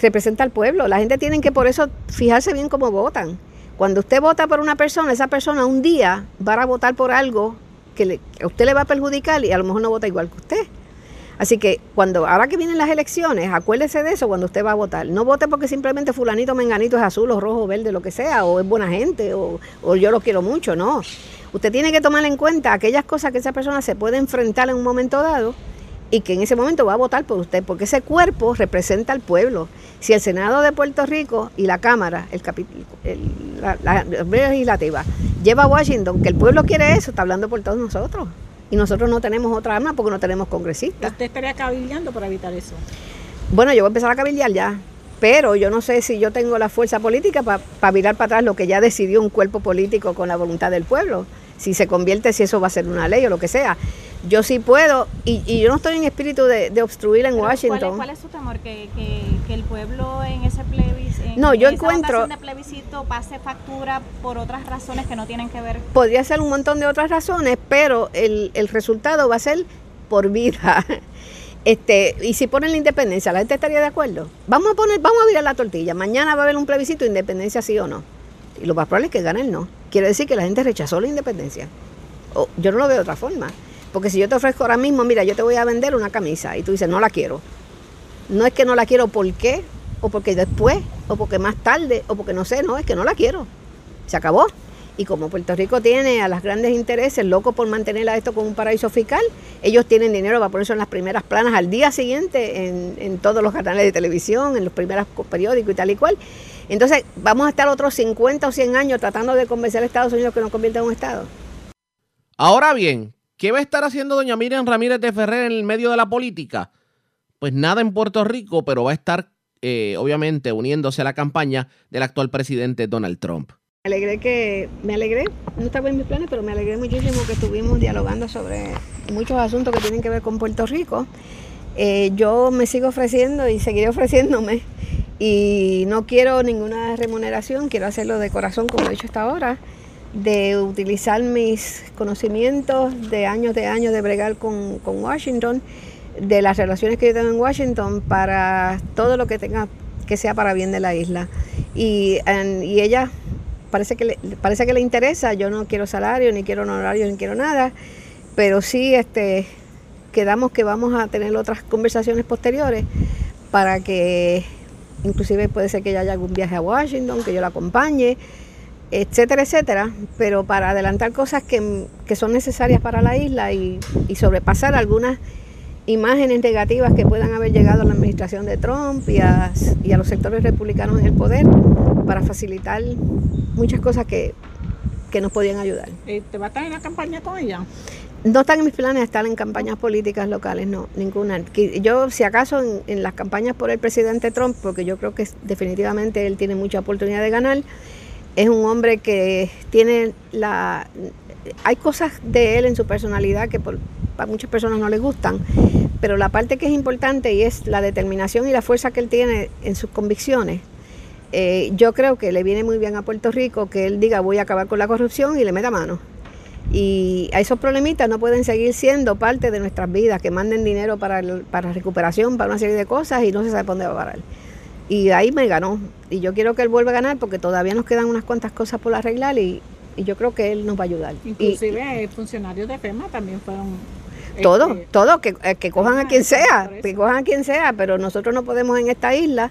representa al pueblo. La gente tiene que por eso fijarse bien cómo votan. Cuando usted vota por una persona, esa persona un día va a votar por algo que a usted le va a perjudicar y a lo mejor no vota igual que usted. Así que cuando ahora que vienen las elecciones, acuérdese de eso cuando usted va a votar. No vote porque simplemente fulanito, menganito es azul o rojo, verde, lo que sea, o es buena gente, o, o yo lo quiero mucho, no. Usted tiene que tomar en cuenta aquellas cosas que esa persona se puede enfrentar en un momento dado y que en ese momento va a votar por usted, porque ese cuerpo representa al pueblo. Si el Senado de Puerto Rico y la Cámara, el, el la, la, legislativa, lleva a Washington, que el pueblo quiere eso, está hablando por todos nosotros. Y nosotros no tenemos otra arma porque no tenemos congresistas. ¿Usted estaría cabildeando para evitar eso? Bueno, yo voy a empezar a cabildear ya, pero yo no sé si yo tengo la fuerza política para virar para atrás lo que ya decidió un cuerpo político con la voluntad del pueblo. Si se convierte, si eso va a ser una ley o lo que sea yo sí puedo, y, yo no estoy en espíritu de, obstruir en Washington. ¿cuál es, su temor? ¿Que, el pueblo en ese no, yo encuentro, de plebiscito pase factura por otras razones que no tienen que ver? Podría ser un montón de otras razones, pero el, el resultado va a ser por vida. Este, y si ponen la independencia, ¿la gente estaría de acuerdo? Vamos a poner, vamos a virar la tortilla. Mañana va a haber un plebiscito de independencia, sí o no. Y lo más probable es que gane el no. Quiere decir que la gente rechazó la independencia. yo no lo veo de otra forma. Porque si yo te ofrezco ahora mismo, mira, yo te voy a vender una camisa y tú dices, no la quiero. No es que no la quiero, ¿por qué? O porque después, o porque más tarde, o porque no sé, no, es que no la quiero. Se acabó. Y como Puerto Rico tiene a las grandes intereses locos por mantener a esto como un paraíso fiscal, ellos tienen dinero para ponerse en las primeras planas al día siguiente en, en todos los canales de televisión, en los primeros periódicos y tal y cual. Entonces, vamos a estar otros 50 o 100 años tratando de convencer a Estados Unidos que nos convierta en un Estado. Ahora bien, ¿Qué va a estar haciendo doña Miriam Ramírez de Ferrer en el medio de la política? Pues nada en Puerto Rico, pero va a estar eh, obviamente uniéndose a la campaña del actual presidente Donald Trump. Me alegré que, me alegré, no estaba en mis planes, pero me alegré muchísimo que estuvimos dialogando sobre muchos asuntos que tienen que ver con Puerto Rico. Eh, yo me sigo ofreciendo y seguiré ofreciéndome y no quiero ninguna remuneración, quiero hacerlo de corazón como he hecho hasta ahora de utilizar mis conocimientos de años de años de bregar con, Washington, de las relaciones que yo tengo en Washington para todo lo que tenga que sea para bien de la isla. Y, y ella parece que, le, parece que le interesa, yo no quiero salario, ni quiero honorario, ni quiero nada, pero sí este, quedamos que vamos a tener otras conversaciones posteriores para que inclusive puede ser que ella haya algún viaje a Washington, que yo la acompañe etcétera, etcétera, pero para adelantar cosas que, son necesarias para la isla y, sobrepasar algunas imágenes negativas que puedan haber llegado a la administración de Trump y a, los sectores republicanos en el poder para facilitar muchas cosas que, nos podían ayudar. ¿Te va a estar en la campaña con ella? No están en mis planes estar en campañas políticas locales, no, ninguna. Yo, si acaso, en, en las campañas por el presidente Trump, porque yo creo que definitivamente él tiene mucha oportunidad de ganar, es un hombre que tiene la... Hay cosas de él en su personalidad que por, para muchas personas no le gustan, pero la parte que es importante y es la determinación y la fuerza que él tiene en sus convicciones. Eh, yo creo que le viene muy bien a Puerto Rico que él diga voy a acabar con la corrupción y le meta mano. Y a esos problemitas no pueden seguir siendo parte de nuestras vidas, que manden dinero para, para recuperación, para una serie de cosas y no se sabe dónde va a parar. Y ahí me ganó. Y yo quiero que él vuelva a ganar porque todavía nos quedan unas cuantas cosas por arreglar y, yo creo que él nos va a ayudar. Inclusive funcionarios de FEMA también fueron... Todo, este, todo, que, eh, que cojan a quien sea, que cojan a quien sea, pero nosotros no podemos en esta isla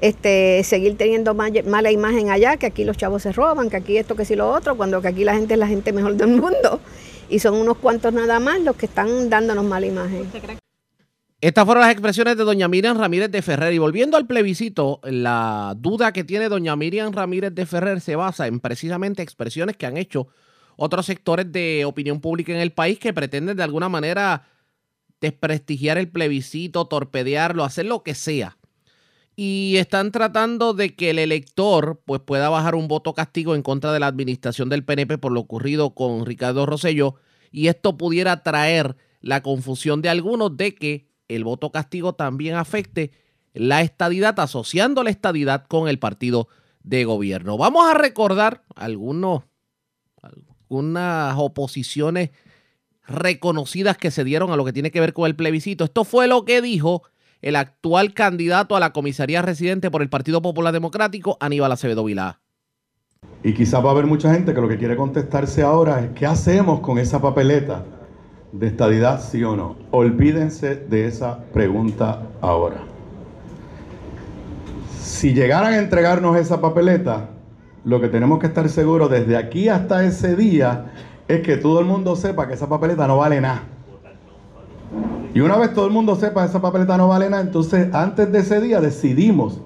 este, seguir teniendo mala imagen allá, que aquí los chavos se roban, que aquí esto, que sí lo otro, cuando que aquí la gente es la gente mejor del mundo. Y son unos cuantos nada más los que están dándonos mala imagen. Estas fueron las expresiones de doña Miriam Ramírez de Ferrer. Y volviendo al plebiscito, la duda que tiene doña Miriam Ramírez de Ferrer se basa en precisamente expresiones que han hecho otros sectores de opinión pública en el país que pretenden de alguna manera desprestigiar el plebiscito, torpedearlo, hacer lo que sea. Y están tratando de que el elector pues, pueda bajar un voto castigo en contra de la administración del PNP por lo ocurrido con Ricardo Rosello y esto pudiera traer la confusión de algunos de que el voto castigo también afecte la estadidad, asociando la estadidad con el partido de gobierno. Vamos a recordar algunos, algunas oposiciones reconocidas que se dieron a lo que tiene que ver con el plebiscito. Esto fue lo que dijo el actual candidato a la comisaría residente por el Partido Popular Democrático, Aníbal Acevedo Vilá. Y quizás va a haber mucha gente que lo que quiere contestarse ahora es, ¿qué hacemos con esa papeleta de estadidad, sí o no? Olvídense de esa pregunta ahora. Si llegaran a entregarnos esa papeleta, lo que tenemos que estar seguros desde aquí hasta ese día es que todo el mundo sepa que esa papeleta no vale nada. Y una vez todo el mundo sepa que esa papeleta no vale nada, entonces antes de ese día decidimos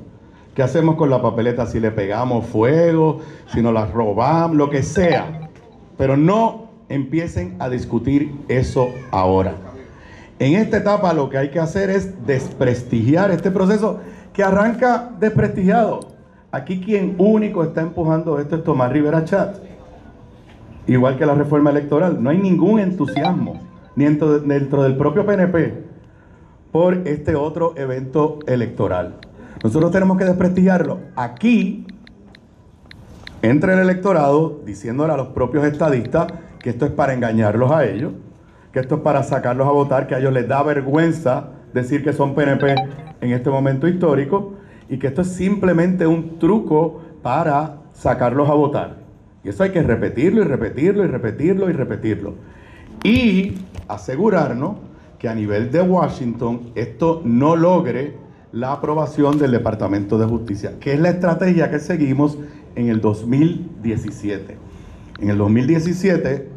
qué hacemos con la papeleta, si le pegamos fuego, si nos la robamos, lo que sea. Pero no empiecen a discutir eso ahora. En esta etapa lo que hay que hacer es desprestigiar este proceso que arranca desprestigiado. Aquí quien único está empujando esto es Tomás Rivera Chat. Igual que la reforma electoral. No hay ningún entusiasmo, ni dentro, dentro del propio PNP, por este otro evento electoral. Nosotros tenemos que desprestigiarlo. Aquí entra el electorado diciéndole a los propios estadistas que esto es para engañarlos a ellos, que esto es para sacarlos a votar, que a ellos les da vergüenza decir que son PNP en este momento histórico y que esto es simplemente un truco para sacarlos a votar. Y eso hay que repetirlo y repetirlo y repetirlo y repetirlo. Y asegurarnos que a nivel de Washington esto no logre la aprobación del Departamento de Justicia, que es la estrategia que seguimos en el 2017. En el 2017,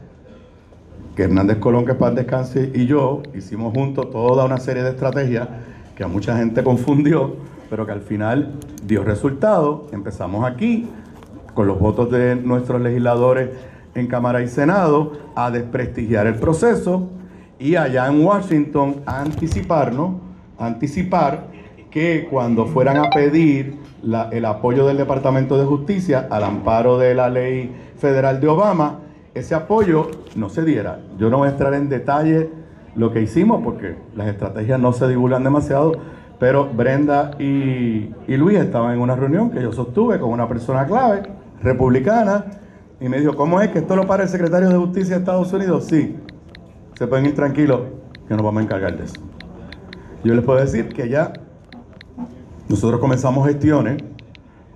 que Hernández Colón, que paz descanse, y yo hicimos juntos toda una serie de estrategias que a mucha gente confundió, pero que al final dio resultado. Empezamos aquí, con los votos de nuestros legisladores en Cámara y Senado, a desprestigiar el proceso y allá en Washington a anticiparnos, anticipar que cuando fueran a pedir el apoyo del Departamento de Justicia al amparo de la ley federal de Obama, ese apoyo no se diera. Yo no voy a entrar en detalle lo que hicimos porque las estrategias no se divulgan demasiado, pero Brenda y, Luis estaban en una reunión que yo sostuve con una persona clave, republicana, y me dijo, ¿cómo es que esto lo para el secretario de Justicia de Estados Unidos? Sí, se pueden ir tranquilos, que nos vamos a encargar de eso. Yo les puedo decir que ya nosotros comenzamos gestiones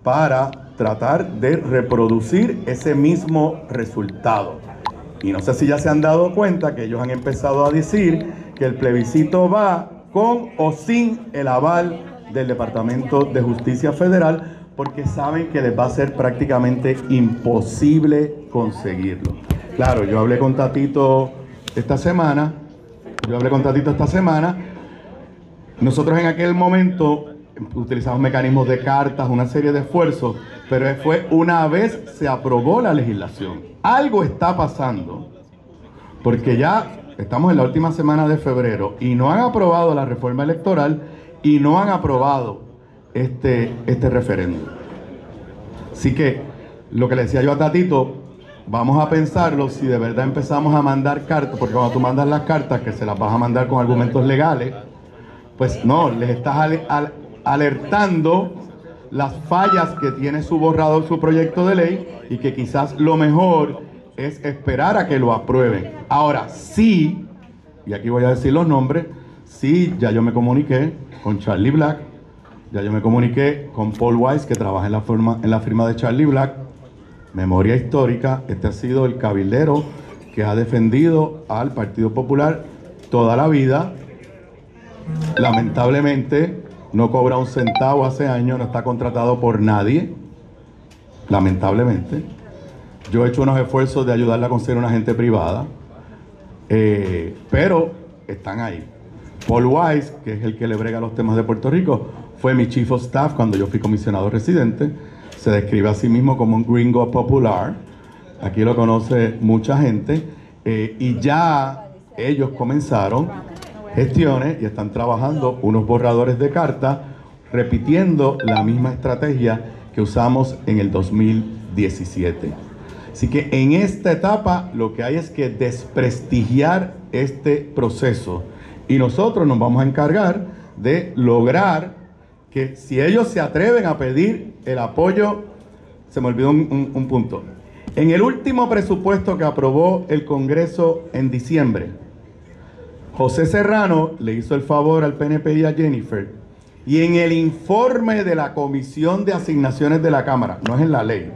para tratar de reproducir ese mismo resultado. Y no sé si ya se han dado cuenta que ellos han empezado a decir que el plebiscito va con o sin el aval del Departamento de Justicia Federal porque saben que les va a ser prácticamente imposible conseguirlo. Claro, yo hablé con Tatito esta semana, yo hablé con Tatito esta semana, nosotros en aquel momento utilizamos mecanismos de cartas, una serie de esfuerzos, pero fue una vez se aprobó la legislación. Algo está pasando, porque ya estamos en la última semana de febrero y no han aprobado la reforma electoral y no han aprobado este, este referéndum. Así que lo que le decía yo a Tatito, vamos a pensarlo si de verdad empezamos a mandar cartas, porque cuando tú mandas las cartas, que se las vas a mandar con argumentos legales, pues no, les estás alertando las fallas que tiene su borrador, su proyecto de ley, y que quizás lo mejor es esperar a que lo aprueben. Ahora, sí, y aquí voy a decir los nombres, sí, ya yo me comuniqué con Charlie Black, ya yo me comuniqué con Paul Weiss, que trabaja en la, forma, en la firma de Charlie Black, Memoria Histórica, este ha sido el cabildero que ha defendido al Partido Popular toda la vida. Lamentablemente, no cobra un centavo hace años, no está contratado por nadie, lamentablemente. Yo he hecho unos esfuerzos de ayudarle a conseguir una agente privada, eh, pero están ahí. Paul Weiss, que es el que le brega los temas de Puerto Rico, fue mi chief of staff cuando yo fui comisionado residente. Se describe a sí mismo como un gringo popular. Aquí lo conoce mucha gente. Eh, y ya ellos comenzaron gestiones y están trabajando unos borradores de carta repitiendo la misma estrategia que usamos en el 2017. Así que en esta etapa lo que hay es que desprestigiar este proceso Y nosotros nos vamos a encargar de lograr que si ellos se atreven a pedir el apoyo, se me olvidó un, punto. En el último presupuesto que aprobó el Congreso en diciembre, José Serrano le hizo el favor al PNP y a Jennifer, y en el informe de la Comisión de Asignaciones de la Cámara, no es en la ley,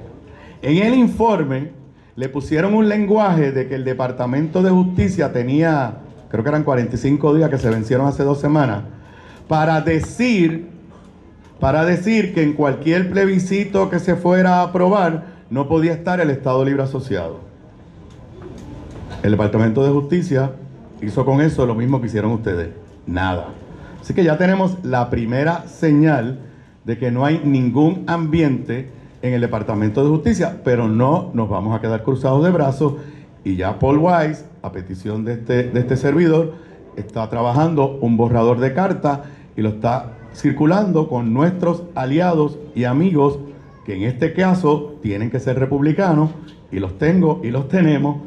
en el informe le pusieron un lenguaje de que el Departamento de Justicia tenía, creo que eran 45 días que se vencieron hace dos semanas, para decir, para decir que en cualquier plebiscito que se fuera a aprobar no podía estar el Estado Libre Asociado. El Departamento de Justicia hizo con eso lo mismo que hicieron ustedes, nada. Así que ya tenemos la primera señal de que no hay ningún ambiente en el Departamento de Justicia, pero no nos vamos a quedar cruzados de brazos y ya Paul Weiss, a petición de este, de este servidor, está trabajando un borrador de carta y lo está circulando con nuestros aliados y amigos que en este caso tienen que ser republicanos y los tengo y los tenemos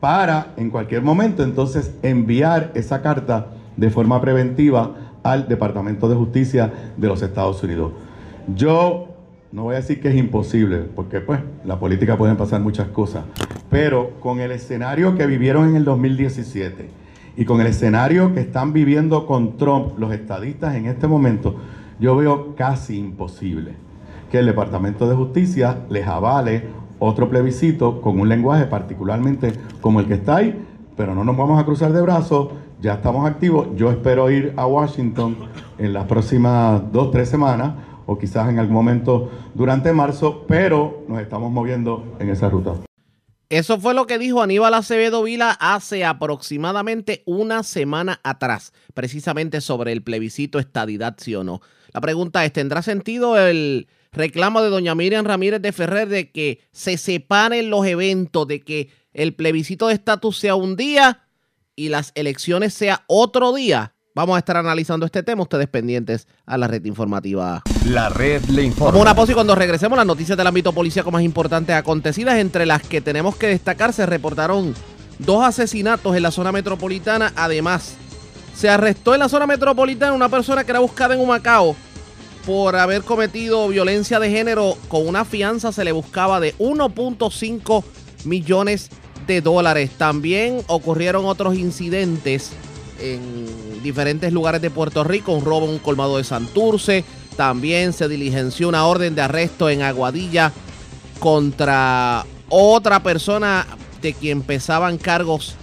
para en cualquier momento entonces enviar esa carta de forma preventiva al Departamento de Justicia de los Estados Unidos. Yo no voy a decir que es imposible, porque pues la política pueden pasar muchas cosas, pero con el escenario que vivieron en el 2017 y con el escenario que están viviendo con Trump los estadistas en este momento, yo veo casi imposible que el Departamento de Justicia les avale otro plebiscito con un lenguaje particularmente como el que está ahí, pero no nos vamos a cruzar de brazos, ya estamos activos, yo espero ir a Washington en las próximas dos, tres semanas o quizás en algún momento durante marzo, pero nos estamos moviendo en esa ruta. Eso fue lo que dijo Aníbal Acevedo Vila hace aproximadamente una semana atrás, precisamente sobre el plebiscito estadidad, sí o no. La pregunta es, ¿tendrá sentido el reclamo de doña Miriam Ramírez de Ferrer de que se separen los eventos, de que el plebiscito de estatus sea un día y las elecciones sea otro día? Vamos a estar analizando este tema, ustedes pendientes a la red informativa. La red le informa. Como una pausa y cuando regresemos las noticias del ámbito policíaco más importantes acontecidas, entre las que tenemos que destacar, se reportaron dos asesinatos en la zona metropolitana. Además, se arrestó en la zona metropolitana una persona que era buscada en Humacao por haber cometido violencia de género. Con una fianza se le buscaba de 1.5 millones de dólares. También ocurrieron otros incidentes en diferentes lugares de Puerto Rico, un robo en un colmado de Santurce. También se diligenció una orden de arresto en Aguadilla contra otra persona de quien pesaban cargos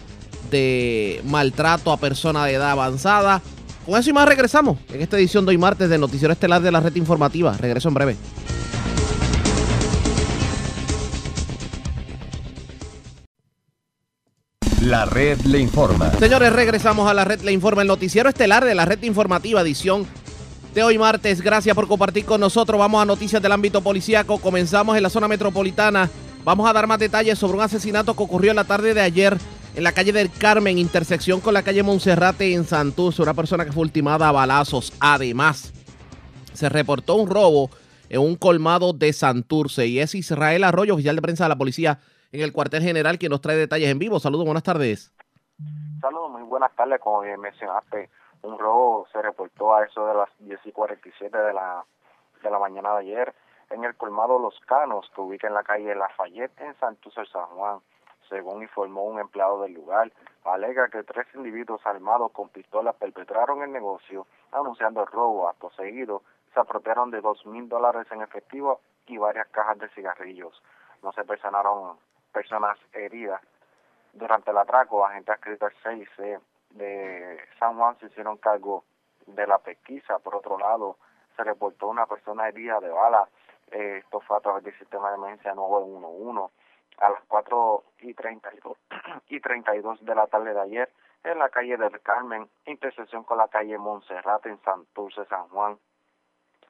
de maltrato a persona de edad avanzada. Con eso y más regresamos en esta edición de hoy martes de Noticiero Estelar de la Red Informativa. Regreso en breve. La red le informa. Señores, regresamos a la red le informa, el noticiero estelar de la red informativa, edición de hoy martes. Gracias por compartir con nosotros. Vamos a noticias del ámbito policíaco. Comenzamos en la zona metropolitana. Vamos a dar más detalles sobre un asesinato que ocurrió en la tarde de ayer en la calle del Carmen, intersección con la calle Monserrate en Santurce. Una persona que fue ultimada a balazos. Además, se reportó un robo en un colmado de Santurce y es Israel Arroyo, oficial de prensa de la policía en el cuartel general, quien nos trae detalles en vivo. Saludos, buenas tardes. Saludos, muy buenas tardes. Como bien mencionaste, un robo se reportó a eso de las 10 y 47 de la, de la mañana de ayer en el colmado Los Canos, que ubica en la calle Lafayette, en Santurce, San Juan. Según informó un empleado del lugar, alega que tres individuos armados con pistolas perpetraron el negocio, anunciando el robo. Acto seguido, se apropiaron de dos mil dólares en efectivo y varias cajas de cigarrillos. No se personaron personas heridas. Durante el atraco, agentes adscritos al 6C de San Juan se hicieron cargo de la pesquisa. Por otro lado, se reportó una persona herida de bala. Eh, esto fue a través del sistema de emergencia 911 a las 4 y 32, y 32 de la tarde de ayer en la calle del Carmen, intersección con la calle Montserrat en Santurce, San Juan.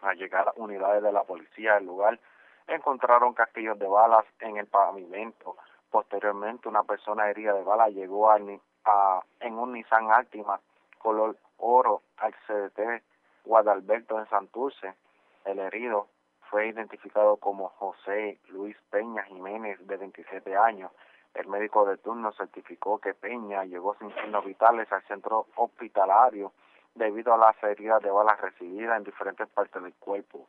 Al llegar unidades de la policía al lugar, encontraron casquillos de balas en el pavimento. Posteriormente, una persona herida de bala llegó a, en un Nissan Altima color oro al CDT Guadalberto en Santurce. El herido fue identificado como José Luis Peña Jiménez, de 27 años. El médico de turno certificó que Peña llegó sin signos vitales al centro hospitalario debido a las heridas de balas recibidas en diferentes partes del cuerpo.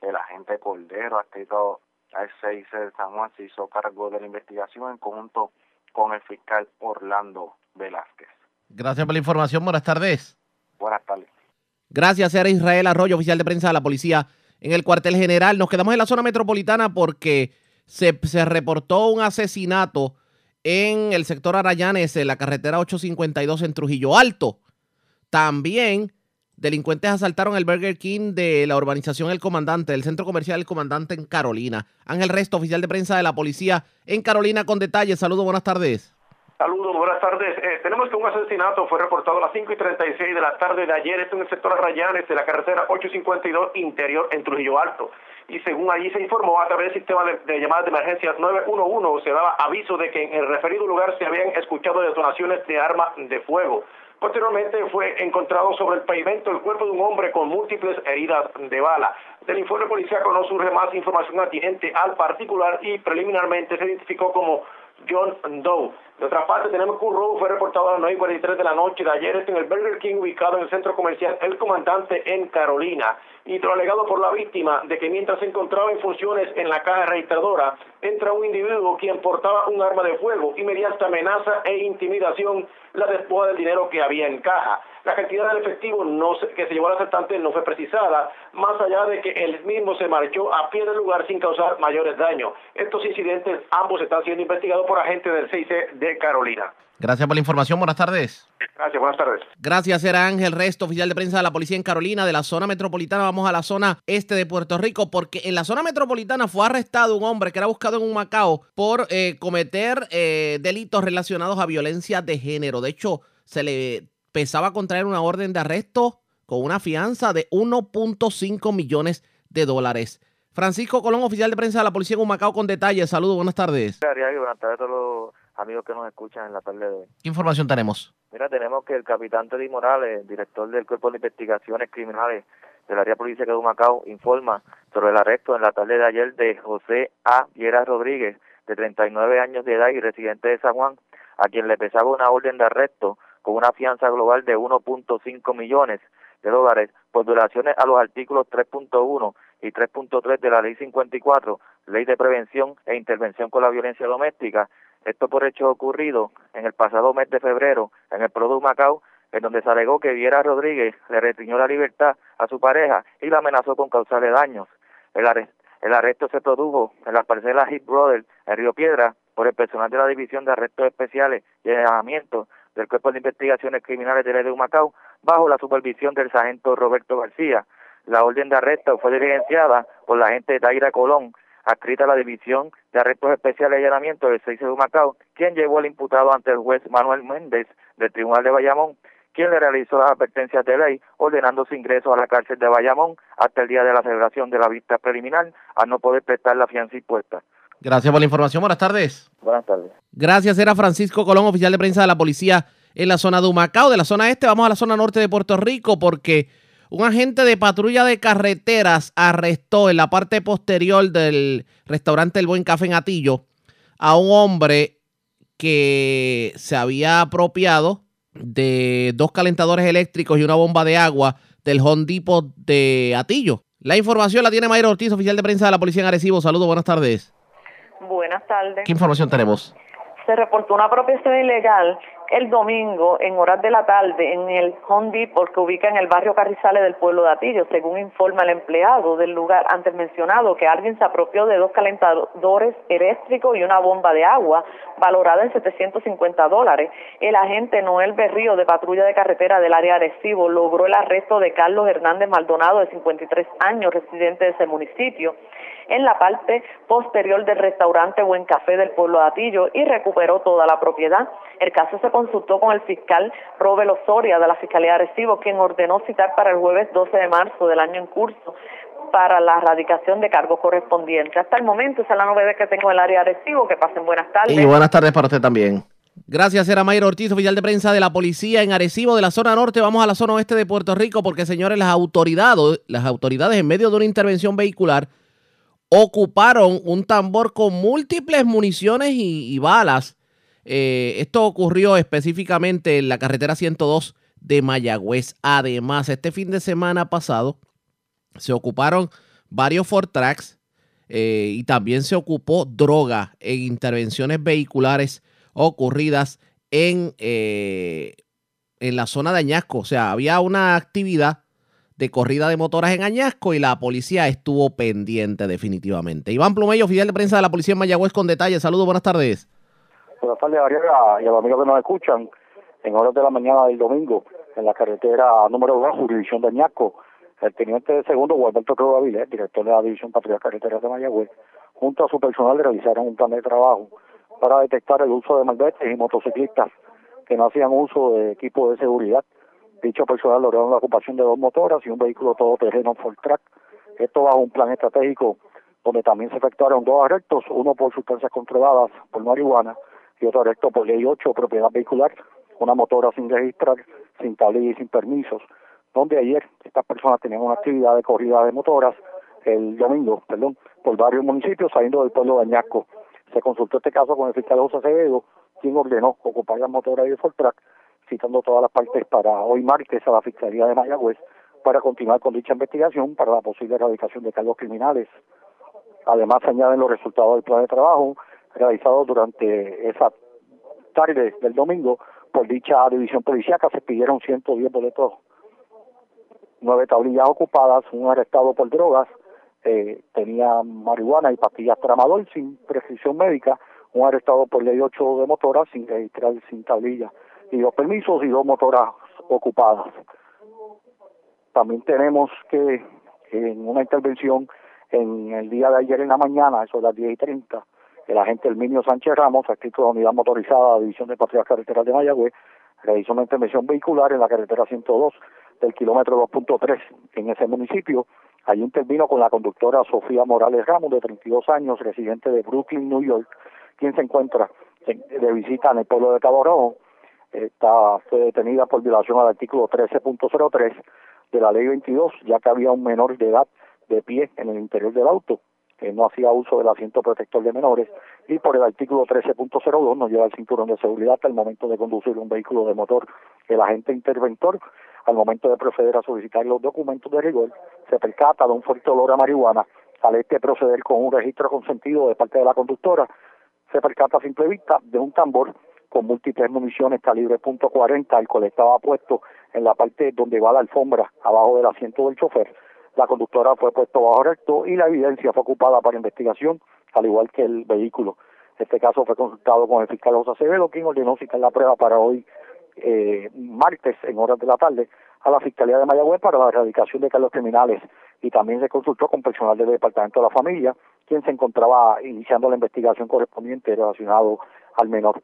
El agente Cordero, adscrito al 6 de San Juan, se hizo cargo de la investigación en conjunto con el fiscal Orlando Velázquez. Gracias por la información. Buenas tardes. Buenas tardes. Gracias, era Israel Arroyo, oficial de prensa de la policía en el cuartel general. Nos quedamos en la zona metropolitana porque se, se reportó un asesinato en el sector Arayanes, en la carretera 852 en Trujillo Alto. También delincuentes asaltaron el Burger King de la urbanización El Comandante, del centro comercial El Comandante en Carolina. Ángel Resto, oficial de prensa de la policía en Carolina, con detalles. Saludos, buenas tardes. Saludos, buenas tardes. Eh, tenemos que un asesinato fue reportado a las 5 y 36 de la tarde de ayer, esto en el sector Arrayanes de la carretera 852 interior en Trujillo Alto. Y según allí se informó a través del sistema de, llamadas de emergencias 911, se daba aviso de que en el referido lugar se habían escuchado detonaciones de arma de fuego. Posteriormente fue encontrado sobre el pavimento el cuerpo de un hombre con múltiples heridas de bala. Del informe policiaco no surge más información atinente al particular y preliminarmente se identificó como John Doe. De otra parte, tenemos que un robo fue reportado a las 9 y 43 de la noche de ayer en el Burger King ubicado en el centro comercial El Comandante en Carolina. Y alegado por la víctima de que mientras se encontraba en funciones en la caja registradora, entra un individuo quien portaba un arma de fuego y mediante amenaza e intimidación la despoja del dinero que había en caja. La cantidad del efectivo no que se llevó al asaltante no fue precisada, más allá de que él mismo se marchó a pie del lugar sin causar mayores daños. Estos incidentes ambos están siendo investigados por agentes del CIC de Carolina. Gracias por la información. Buenas tardes. Gracias, buenas tardes. Gracias, era Ángel Resto, oficial de prensa de la policía en Carolina, de la zona metropolitana. Vamos a la zona este de Puerto Rico, porque en la zona metropolitana fue arrestado un hombre que era buscado en un Macao por eh, cometer eh, delitos relacionados a violencia de género. De hecho, se le pesaba contraer una orden de arresto con una fianza de 1.5 millones de dólares. Francisco Colón, oficial de prensa de la policía en Humacao, con detalles. Saludos, buenas tardes. Buenas tardes a todos los amigos que nos escuchan en la tarde de hoy. ¿Qué información tenemos? Mira, tenemos que el capitán Teddy Morales, director del Cuerpo de Investigaciones Criminales del área policial de Humacao, informa sobre el arresto en la tarde de ayer de José A. Viera Rodríguez, de 39 años de edad y residente de San Juan, a quien le pesaba una orden de arresto con una fianza global de 1.5 millones de dólares por violaciones a los artículos 3.1 y 3.3 de la Ley 54, Ley de Prevención e Intervención con la Violencia Doméstica. Esto por hecho ocurrido en el pasado mes de febrero en el Product Macao, en donde se alegó que Viera Rodríguez le restringió la libertad a su pareja y la amenazó con causarle daños. El, el arresto se produjo en las parcelas Hip Brothers en Río Piedra por el personal de la División de Arrestos Especiales y Allanamiento del Cuerpo de Investigaciones Criminales de de Macao, bajo la supervisión del sargento Roberto García. La orden de arresto fue diligenciada por la agente Daira Colón, adscrita a la División de Arrestos Especiales y Allanamiento del 6 de Macao, quien llevó al imputado ante el juez Manuel Méndez del Tribunal de Bayamón, quien le realizó las advertencias de ley, ordenando su ingreso a la cárcel de Bayamón hasta el día de la celebración de la vista preliminar, a no poder prestar la fianza impuesta. Gracias por la información. Buenas tardes. Buenas tardes. Gracias. Era Francisco Colón, oficial de prensa de la policía en la zona de Humacao. De la zona este vamos a la zona norte de Puerto Rico porque un agente de patrulla de carreteras arrestó en la parte posterior del restaurante El Buen Café en Atillo a un hombre que se había apropiado de dos calentadores eléctricos y una bomba de agua del Hondipo de Atillo. La información la tiene Mayra Ortiz, oficial de prensa de la Policía en Arecibo. Saludos, buenas tardes. Buenas tardes. ¿Qué información tenemos? Se reportó una apropiación ilegal el domingo en horas de la tarde en el Home Depot que ubica en el barrio Carrizales del pueblo de Atillo, según informa el empleado del lugar antes mencionado, que alguien se apropió de dos calentadores eléctricos y una bomba de agua valorada en 750 dólares. El agente Noel Berrío de patrulla de carretera del área Arecibo logró el arresto de Carlos Hernández Maldonado, de 53 años, residente de ese municipio en la parte posterior del restaurante Buen Café del pueblo de Atillo y recuperó toda la propiedad. El caso se consultó con el fiscal Robel Osoria de la Fiscalía de Recibo, quien ordenó citar para el jueves 12 de marzo del año en curso para la erradicación de cargos correspondientes. Hasta el momento, esa es la novedad que tengo en el área de Recibo. Que pasen buenas tardes. Y buenas tardes para usted también. Gracias, era Mayra Ortiz, oficial de prensa de la policía en Arecibo, de la zona norte. Vamos a la zona oeste de Puerto Rico, porque, señores, las autoridades, las autoridades en medio de una intervención vehicular ocuparon un tambor con múltiples municiones y, balas Eh, esto ocurrió específicamente en la carretera 102 de Mayagüez. Además, este fin de semana pasado se ocuparon varios Ford Tracks eh, y también se ocupó droga en intervenciones vehiculares ocurridas en, eh, en la zona de Añasco. O sea, había una actividad de corrida de motoras en Añasco y la policía estuvo pendiente definitivamente. Iván Plumello, oficial de prensa de la policía en Mayagüez con detalles. Saludos, buenas tardes. Buenas tardes, Ariela, y a los amigos que nos escuchan en horas de la mañana del domingo en la carretera número 2, jurisdicción de Añasco. El teniente de segundo, Gualberto Cruz director de la División Patrulla Carreteras de Mayagüez, junto a su personal realizaron un plan de trabajo para detectar el uso de malbetes y motociclistas que no hacían uso de equipo de seguridad. Dicho personal logró la ocupación de dos motoras y un vehículo todoterreno full track. Esto bajo un plan estratégico donde también se efectuaron dos arrestos, uno por sustancias controladas por marihuana y otro arresto por ley 8, propiedad vehicular, una motora sin registrar, sin tablilla y sin permisos, donde ayer estas personas tenían una actividad de corrida de motoras el domingo, perdón, por varios municipios saliendo del pueblo de Añasco. Se consultó este caso con el fiscal José Acevedo, quien ordenó ocupar las motoras de Fortrack, citando todas las partes para hoy martes a la Fiscalía de Mayagüez para continuar con dicha investigación para la posible erradicación de cargos criminales. Además, añaden los resultados del plan de trabajo realizado durante esa tarde del domingo por dicha división policíaca. Se pidieron 110 boletos, nueve tablillas ocupadas, un arrestado por drogas, eh, tenía marihuana y pastillas tramadol sin prescripción médica, un arrestado por ley 8 de motoras sin registrar, sin tablilla, y dos permisos y dos motoras ocupadas. También tenemos que en una intervención en el día de ayer en la mañana, eso de las 10 y 30, el agente Herminio Sánchez Ramos, adscrito a la Unidad Motorizada, División de Patrullas Carreteras de Mayagüez, realizó una intervención vehicular en la carretera 102 del kilómetro 2.3 en ese municipio. Allí intervino con la conductora Sofía Morales Ramos, de 32 años, residente de Brooklyn, New York, quien se encuentra de visita en el pueblo de Cabo Rojo. Está, fue detenida por violación al artículo 13.03 de la ley 22, ya que había un menor de edad de pie en el interior del auto que no hacía uso del asiento protector de menores y por el artículo 13.02 no lleva el cinturón de seguridad al momento de conducir un vehículo de motor. El agente interventor, al momento de proceder a solicitar los documentos de rigor, se percata de un fuerte olor a marihuana. Al este proceder con un registro consentido de parte de la conductora, se percata a simple vista de un tambor con múltiples municiones calibre .40, el cual estaba puesto en la parte donde va la alfombra, abajo del asiento del chofer la conductora fue puesto bajo arresto y la evidencia fue ocupada para investigación, al igual que el vehículo. Este caso fue consultado con el fiscal José Acevedo, quien ordenó citar la prueba para hoy, eh, martes, en horas de la tarde, a la Fiscalía de Mayagüez para la erradicación de cargos criminales. Y también se consultó con personal del Departamento de la Familia, quien se encontraba iniciando la investigación correspondiente relacionado al menor.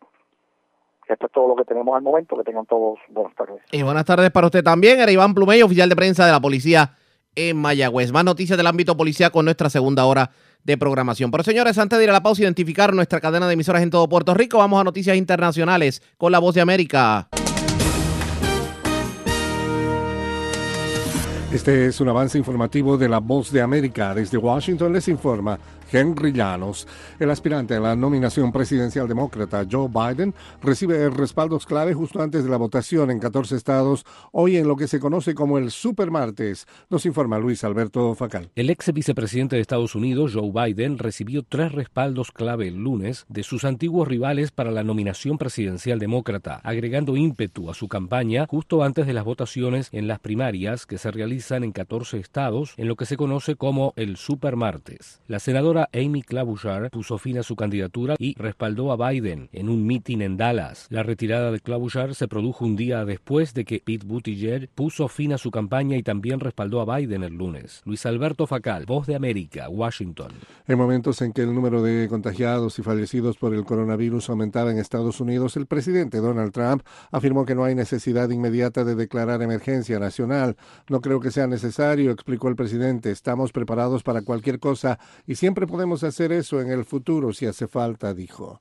Esto es todo lo que tenemos al momento. Que tengan todos buenas tardes. Y buenas tardes para usted también. Era Iván Plumeyo, oficial de prensa de la Policía en Mayagüez. Más noticias del ámbito policial con nuestra segunda hora de programación. Pero señores, antes de ir a la pausa identificar nuestra cadena de emisoras en todo Puerto Rico, vamos a noticias internacionales con la voz de América. Este es un avance informativo de la Voz de América. Desde Washington les informa Henry Llanos. El aspirante a la nominación presidencial demócrata Joe Biden recibe respaldos clave justo antes de la votación en 14 estados, hoy en lo que se conoce como el Supermartes, nos informa Luis Alberto Facal. El ex vicepresidente de Estados Unidos, Joe Biden, recibió tres respaldos clave el lunes de sus antiguos rivales para la nominación presidencial demócrata, agregando ímpetu a su campaña justo antes de las votaciones en las primarias que se realizan en 14 estados en lo que se conoce como el Supermartes. La senadora Amy Klobuchar puso fin a su candidatura y respaldó a Biden en un mitin en Dallas. La retirada de Klobuchar se produjo un día después de que Pete Buttigieg puso fin a su campaña y también respaldó a Biden el lunes. Luis Alberto Facal, Voz de América, Washington. En momentos en que el número de contagiados y fallecidos por el coronavirus aumentaba en Estados Unidos, el presidente Donald Trump afirmó que no hay necesidad inmediata de declarar emergencia nacional. No creo que sea necesario, explicó el presidente. Estamos preparados para cualquier cosa y siempre podemos hacer eso en el futuro si hace falta, dijo.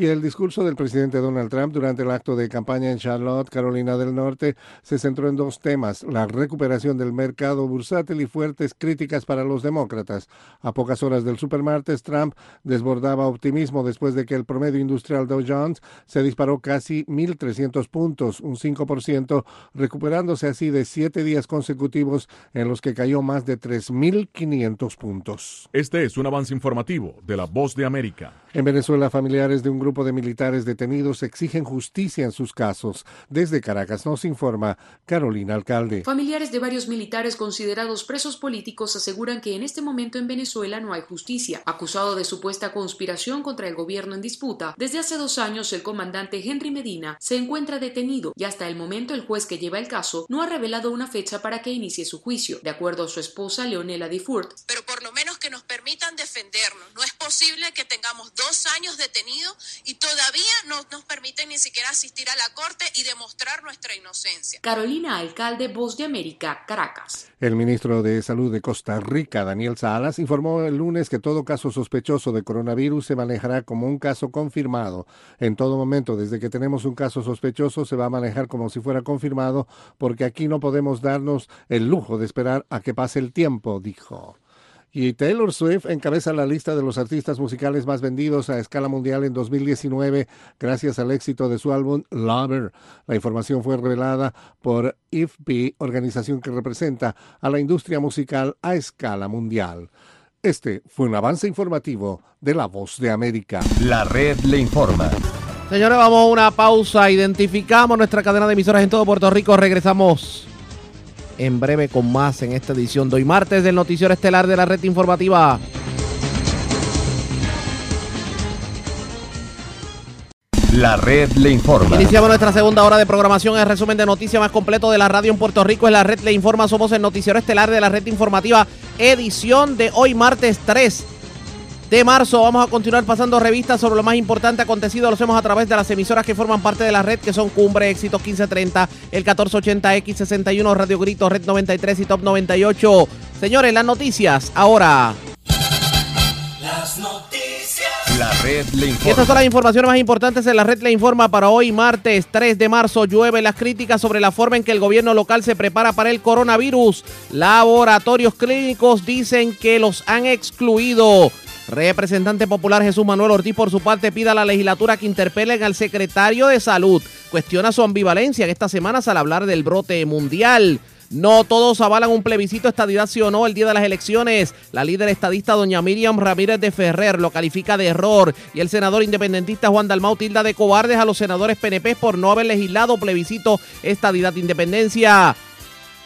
Y el discurso del presidente Donald Trump durante el acto de campaña en Charlotte, Carolina del Norte, se centró en dos temas, la recuperación del mercado bursátil y fuertes críticas para los demócratas. A pocas horas del supermartes, Trump desbordaba optimismo después de que el promedio industrial Dow Jones se disparó casi 1.300 puntos, un 5%, recuperándose así de siete días consecutivos en los que cayó más de 3.500 puntos. Este es un avance informativo de la Voz de América. En Venezuela, familiares de un grupo de militares detenidos exigen justicia en sus casos. Desde Caracas nos informa Carolina Alcalde. Familiares de varios militares considerados presos políticos aseguran que en este momento en Venezuela no hay justicia. Acusado de supuesta conspiración contra el gobierno en disputa, desde hace dos años el comandante Henry Medina se encuentra detenido y hasta el momento el juez que lleva el caso no ha revelado una fecha para que inicie su juicio. De acuerdo a su esposa Leonela Difurt, pero por lo menos que nos permitan defendernos. No es posible que tengamos dos años detenidos y todavía no nos permiten ni siquiera asistir a la corte y demostrar nuestra inocencia. Carolina Alcalde, Voz de América, Caracas. El ministro de Salud de Costa Rica, Daniel Salas, informó el lunes que todo caso sospechoso de coronavirus se manejará como un caso confirmado. En todo momento, desde que tenemos un caso sospechoso, se va a manejar como si fuera confirmado, porque aquí no podemos darnos el lujo de esperar a que pase el tiempo, dijo. Y Taylor Swift encabeza la lista de los artistas musicales más vendidos a escala mundial en 2019 gracias al éxito de su álbum Lover. La información fue revelada por IFP, organización que representa a la industria musical a escala mundial. Este fue un avance informativo de La Voz de América. La red le informa. Señores, vamos a una pausa. Identificamos nuestra cadena de emisoras en todo Puerto Rico. Regresamos en breve con más en esta edición de hoy martes del Noticiero Estelar de la Red Informativa. La red le informa. Iniciamos nuestra segunda hora de programación. El resumen de noticias más completo de la radio en Puerto Rico es la red le informa. Somos el Noticiero Estelar de la Red Informativa, edición de hoy martes 3 de marzo. Vamos a continuar pasando revistas sobre lo más importante acontecido. Lo hacemos a través de las emisoras que forman parte de la red, que son Cumbre, Éxito 1530, el 1480X61, Radio Grito, Red 93 y Top 98. Señores, las noticias ahora. Las noticias. La red le informa. Y estas son las informaciones más importantes en la red le informa para hoy, martes 3 de marzo. Llueve las críticas sobre la forma en que el gobierno local se prepara para el coronavirus. Laboratorios clínicos dicen que los han excluido. Representante popular Jesús Manuel Ortiz, por su parte, pide a la legislatura que interpelen al secretario de Salud. Cuestiona su ambivalencia en estas semanas al hablar del brote mundial. No todos avalan un plebiscito estadidad sí o no el día de las elecciones. La líder estadista doña Miriam Ramírez de Ferrer lo califica de error y el senador independentista Juan Dalmau tilda de cobardes a los senadores PNP por no haber legislado plebiscito estadidad de independencia.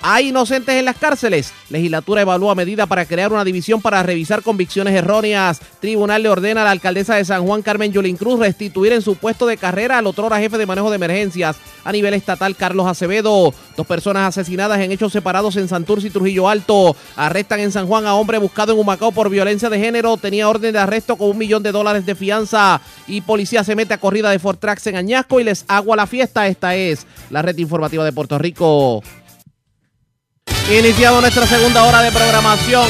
Hay inocentes en las cárceles. Legislatura evalúa medida para crear una división para revisar convicciones erróneas. Tribunal le ordena a la alcaldesa de San Juan, Carmen Yulín Cruz, restituir en su puesto de carrera al otrora jefe de manejo de emergencias a nivel estatal, Carlos Acevedo. Dos personas asesinadas en hechos separados en Santurce y Trujillo Alto. Arrestan en San Juan a hombre buscado en Humacao por violencia de género. Tenía orden de arresto con un millón de dólares de fianza. Y policía se mete a corrida de Fort Trax en Añasco y les agua la fiesta. Esta es la red informativa de Puerto Rico. Iniciamos nuestra segunda hora de programación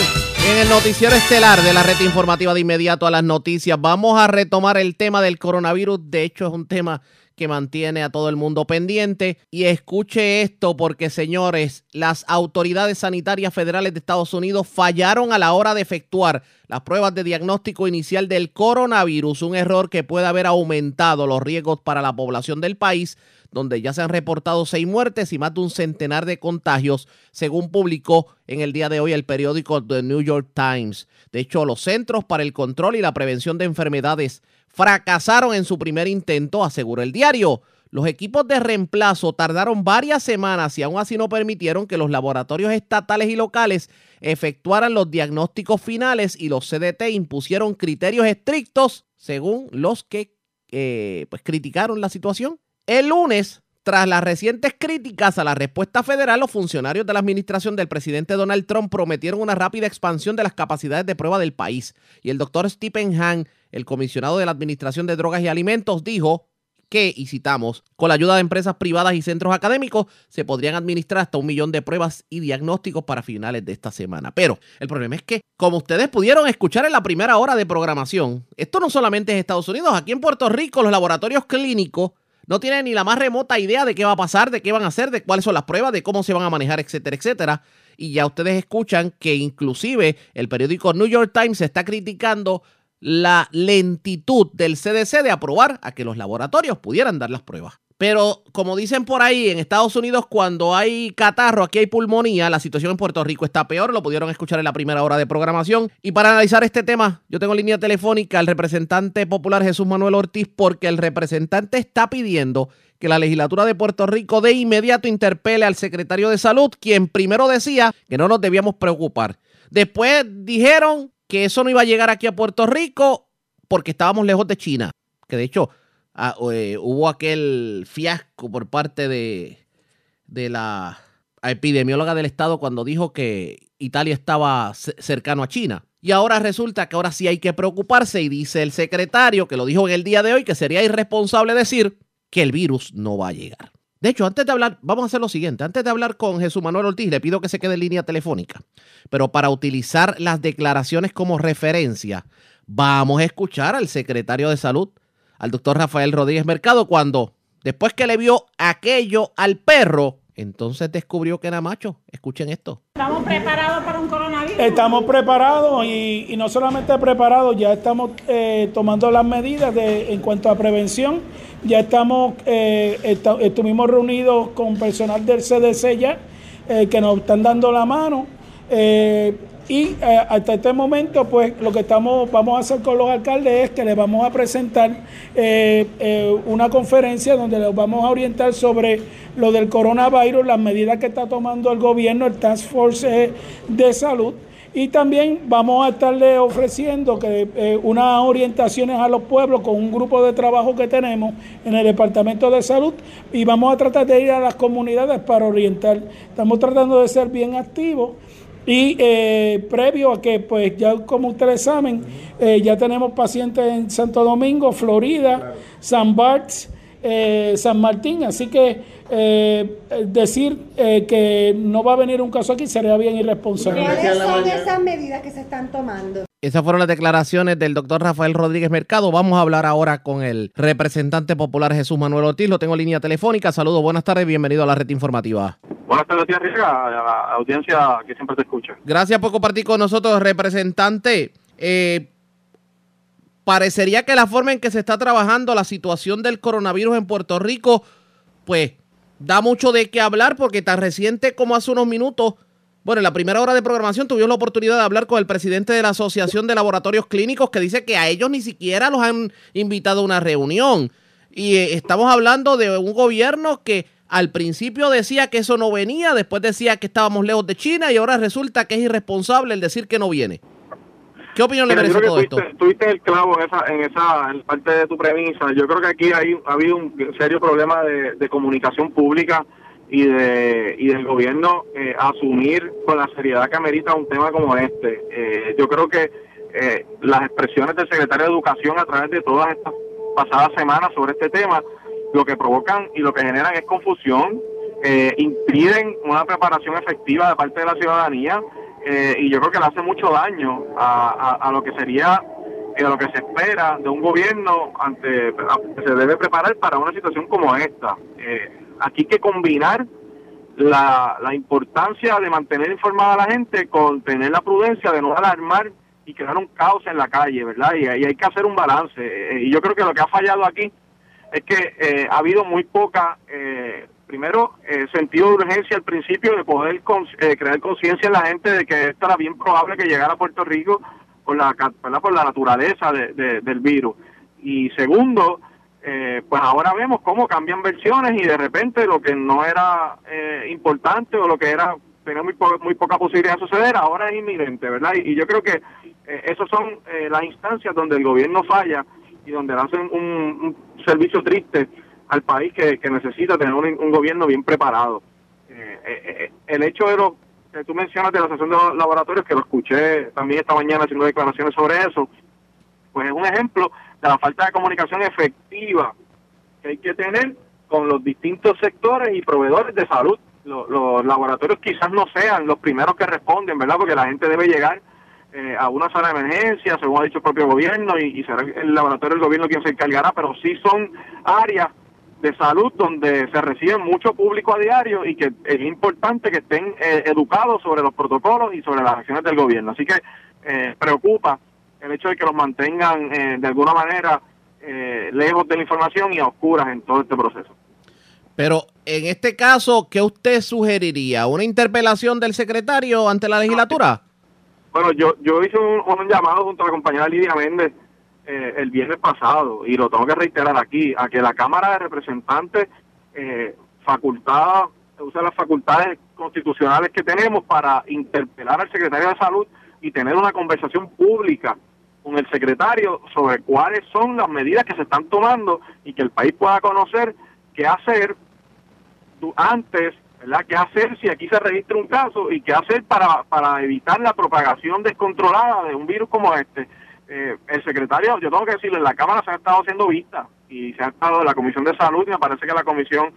en el noticiero estelar de la red informativa de inmediato a las noticias. Vamos a retomar el tema del coronavirus. De hecho, es un tema que mantiene a todo el mundo pendiente. Y escuche esto porque, señores, las autoridades sanitarias federales de Estados Unidos fallaron a la hora de efectuar las pruebas de diagnóstico inicial del coronavirus, un error que puede haber aumentado los riesgos para la población del país donde ya se han reportado seis muertes y más de un centenar de contagios, según publicó en el día de hoy el periódico The New York Times. De hecho, los Centros para el Control y la Prevención de Enfermedades fracasaron en su primer intento, aseguró el diario. Los equipos de reemplazo tardaron varias semanas y aún así no permitieron que los laboratorios estatales y locales efectuaran los diagnósticos finales y los CDT impusieron criterios estrictos según los que eh, pues, criticaron la situación. El lunes, tras las recientes críticas a la respuesta federal, los funcionarios de la administración del presidente Donald Trump prometieron una rápida expansión de las capacidades de prueba del país. Y el doctor Stephen Hahn, el comisionado de la Administración de Drogas y Alimentos, dijo que, y citamos, con la ayuda de empresas privadas y centros académicos se podrían administrar hasta un millón de pruebas y diagnósticos para finales de esta semana. Pero el problema es que, como ustedes pudieron escuchar en la primera hora de programación, esto no solamente es Estados Unidos, aquí en Puerto Rico los laboratorios clínicos no tienen ni la más remota idea de qué va a pasar, de qué van a hacer, de cuáles son las pruebas, de cómo se van a manejar, etcétera, etcétera. Y ya ustedes escuchan que inclusive el periódico New York Times está criticando la lentitud del CDC de aprobar a que los laboratorios pudieran dar las pruebas. Pero como dicen por ahí, en Estados Unidos cuando hay catarro, aquí hay pulmonía, la situación en Puerto Rico está peor, lo pudieron escuchar en la primera hora de programación. Y para analizar este tema, yo tengo línea telefónica al representante popular Jesús Manuel Ortiz porque el representante está pidiendo que la legislatura de Puerto Rico de inmediato interpele al secretario de salud, quien primero decía que no nos debíamos preocupar. Después dijeron que eso no iba a llegar aquí a Puerto Rico porque estábamos lejos de China. Que de hecho ah, eh, hubo aquel fiasco por parte de, de la epidemióloga del Estado cuando dijo que Italia estaba cercano a China. Y ahora resulta que ahora sí hay que preocuparse y dice el secretario, que lo dijo en el día de hoy, que sería irresponsable decir que el virus no va a llegar. De hecho, antes de hablar, vamos a hacer lo siguiente. Antes de hablar con Jesús Manuel Ortiz, le pido que se quede en línea telefónica. Pero para utilizar las declaraciones como referencia, vamos a escuchar al secretario de Salud, al doctor Rafael Rodríguez Mercado, cuando, después que le vio aquello al perro, entonces descubrió que era macho. Escuchen esto. ¿Estamos preparados para un coronavirus? Estamos preparados y, no solamente preparados, ya estamos eh, tomando las medidas de, en cuanto a prevención. Ya estamos, eh, estuvimos reunidos con personal del CDC ya, eh, que nos están dando la mano. Y eh, hasta este momento, pues lo que estamos, vamos a hacer con los alcaldes es que les vamos a presentar eh, eh, una conferencia donde les vamos a orientar sobre lo del coronavirus, las medidas que está tomando el gobierno, el Task Force de Salud. Y también vamos a estarle ofreciendo que unas orientaciones a los pueblos con un grupo de trabajo que tenemos en el Departamento de Salud y vamos a tratar de ir a las comunidades para orientar. Estamos tratando de ser bien activos y eh, previo a que, pues ya como ustedes saben, eh, ya tenemos pacientes en Santo Domingo, Florida, San Bart, eh, San Martín, así que decir que no va a venir un caso aquí sería bien irresponsable. ¿Cuáles son esas medidas que se están tomando? Esas fueron las declaraciones del doctor Rafael Rodríguez Mercado. Vamos a hablar ahora con el representante popular Jesús Manuel Ortiz. Lo tengo en línea telefónica. Saludos, buenas tardes, bienvenido a la red informativa. Buenas tardes, tía Riga, a audiencia que siempre te escucha. Gracias por compartir con nosotros, representante. Eh, parecería que la forma en que se está trabajando la situación del coronavirus en Puerto Rico, pues da mucho de qué hablar porque tan reciente como hace unos minutos bueno, en la primera hora de programación tuvimos la oportunidad de hablar con el presidente de la Asociación de Laboratorios Clínicos que dice que a ellos ni siquiera los han invitado a una reunión. Y eh, estamos hablando de un gobierno que al principio decía que eso no venía, después decía que estábamos lejos de China y ahora resulta que es irresponsable el decir que no viene. ¿Qué opinión le merece todo esto? Tuviste el clavo en esa, en esa parte de tu premisa. Yo creo que aquí hay, ha habido un serio problema de comunicación pública y, de, y del gobierno eh, asumir con la seriedad que amerita un tema como este. Eh, yo creo que eh, las expresiones del secretario de Educación a través de todas estas pasadas semanas sobre este tema, lo que provocan y lo que generan es confusión, impiden una preparación efectiva de parte de la ciudadanía y yo creo que le hace mucho daño a, a, lo que sería a lo que se espera de un gobierno ante que se debe preparar para una situación como esta. Eh, aquí hay que combinar la, la importancia de mantener informada a la gente con tener la prudencia de no alarmar y crear un caos en la calle, ¿verdad? Y, hay que hacer un balance. Eh, y yo creo que lo que ha fallado aquí es que eh, ha habido muy poca, eh, primero, sentido de urgencia al principio de poder crear conciencia en la gente de que esto era bien probable que llegara a Puerto Rico por la, por la naturaleza del virus. Y segundo, eh, pues ahora vemos cómo cambian versiones y de repente lo que no era eh, importante o lo que era tenía muy, muy poca posibilidad de suceder, ahora es inminente, ¿verdad? Y, yo creo que eh, esas son las instancias donde el gobierno falla y donde hacen un, servicio triste al país que, necesita tener un, gobierno bien preparado. el hecho de lo que tú mencionas de la asociación de los laboratorios, que lo escuché también esta mañana haciendo declaraciones sobre eso, pues es un ejemplo de la falta de comunicación efectiva que hay que tener con los distintos sectores y proveedores de salud. Lo- los laboratorios quizás no sean los primeros que responden, ¿verdad? Porque la gente debe llegar eh, a una sala de emergencia, según ha dicho el propio gobierno, y, será el laboratorio del gobierno quien se encargará, pero sí son áreas de salud donde se recibe mucho público a diario y que es importante que estén eh, educados sobre los protocolos y sobre las acciones del gobierno. Así que eh, preocupa el hecho de que los mantengan eh, de alguna manera eh, lejos de la información y a oscuras en todo este proceso. Pero en este caso, ¿qué usted sugeriría? ¿Una interpelación del secretario ante la legislatura? Bueno, yo, yo hice un, un llamado junto a la compañera Lidia Méndez eh, el viernes pasado y lo tengo que reiterar aquí, a que la Cámara de Representantes eh, facultada, use las facultades constitucionales que tenemos para interpelar al secretario de Salud y tener una conversación pública con el secretario sobre cuáles son las medidas que se están tomando y que el país pueda conocer qué hacer antes, ¿verdad? ¿Qué hacer si aquí se registra un caso y qué hacer para, para evitar la propagación descontrolada de un virus como este? Eh, el secretario, yo tengo que decirle, en la Cámara se ha estado haciendo vistas y se ha estado en la Comisión de Salud y me parece que la Comisión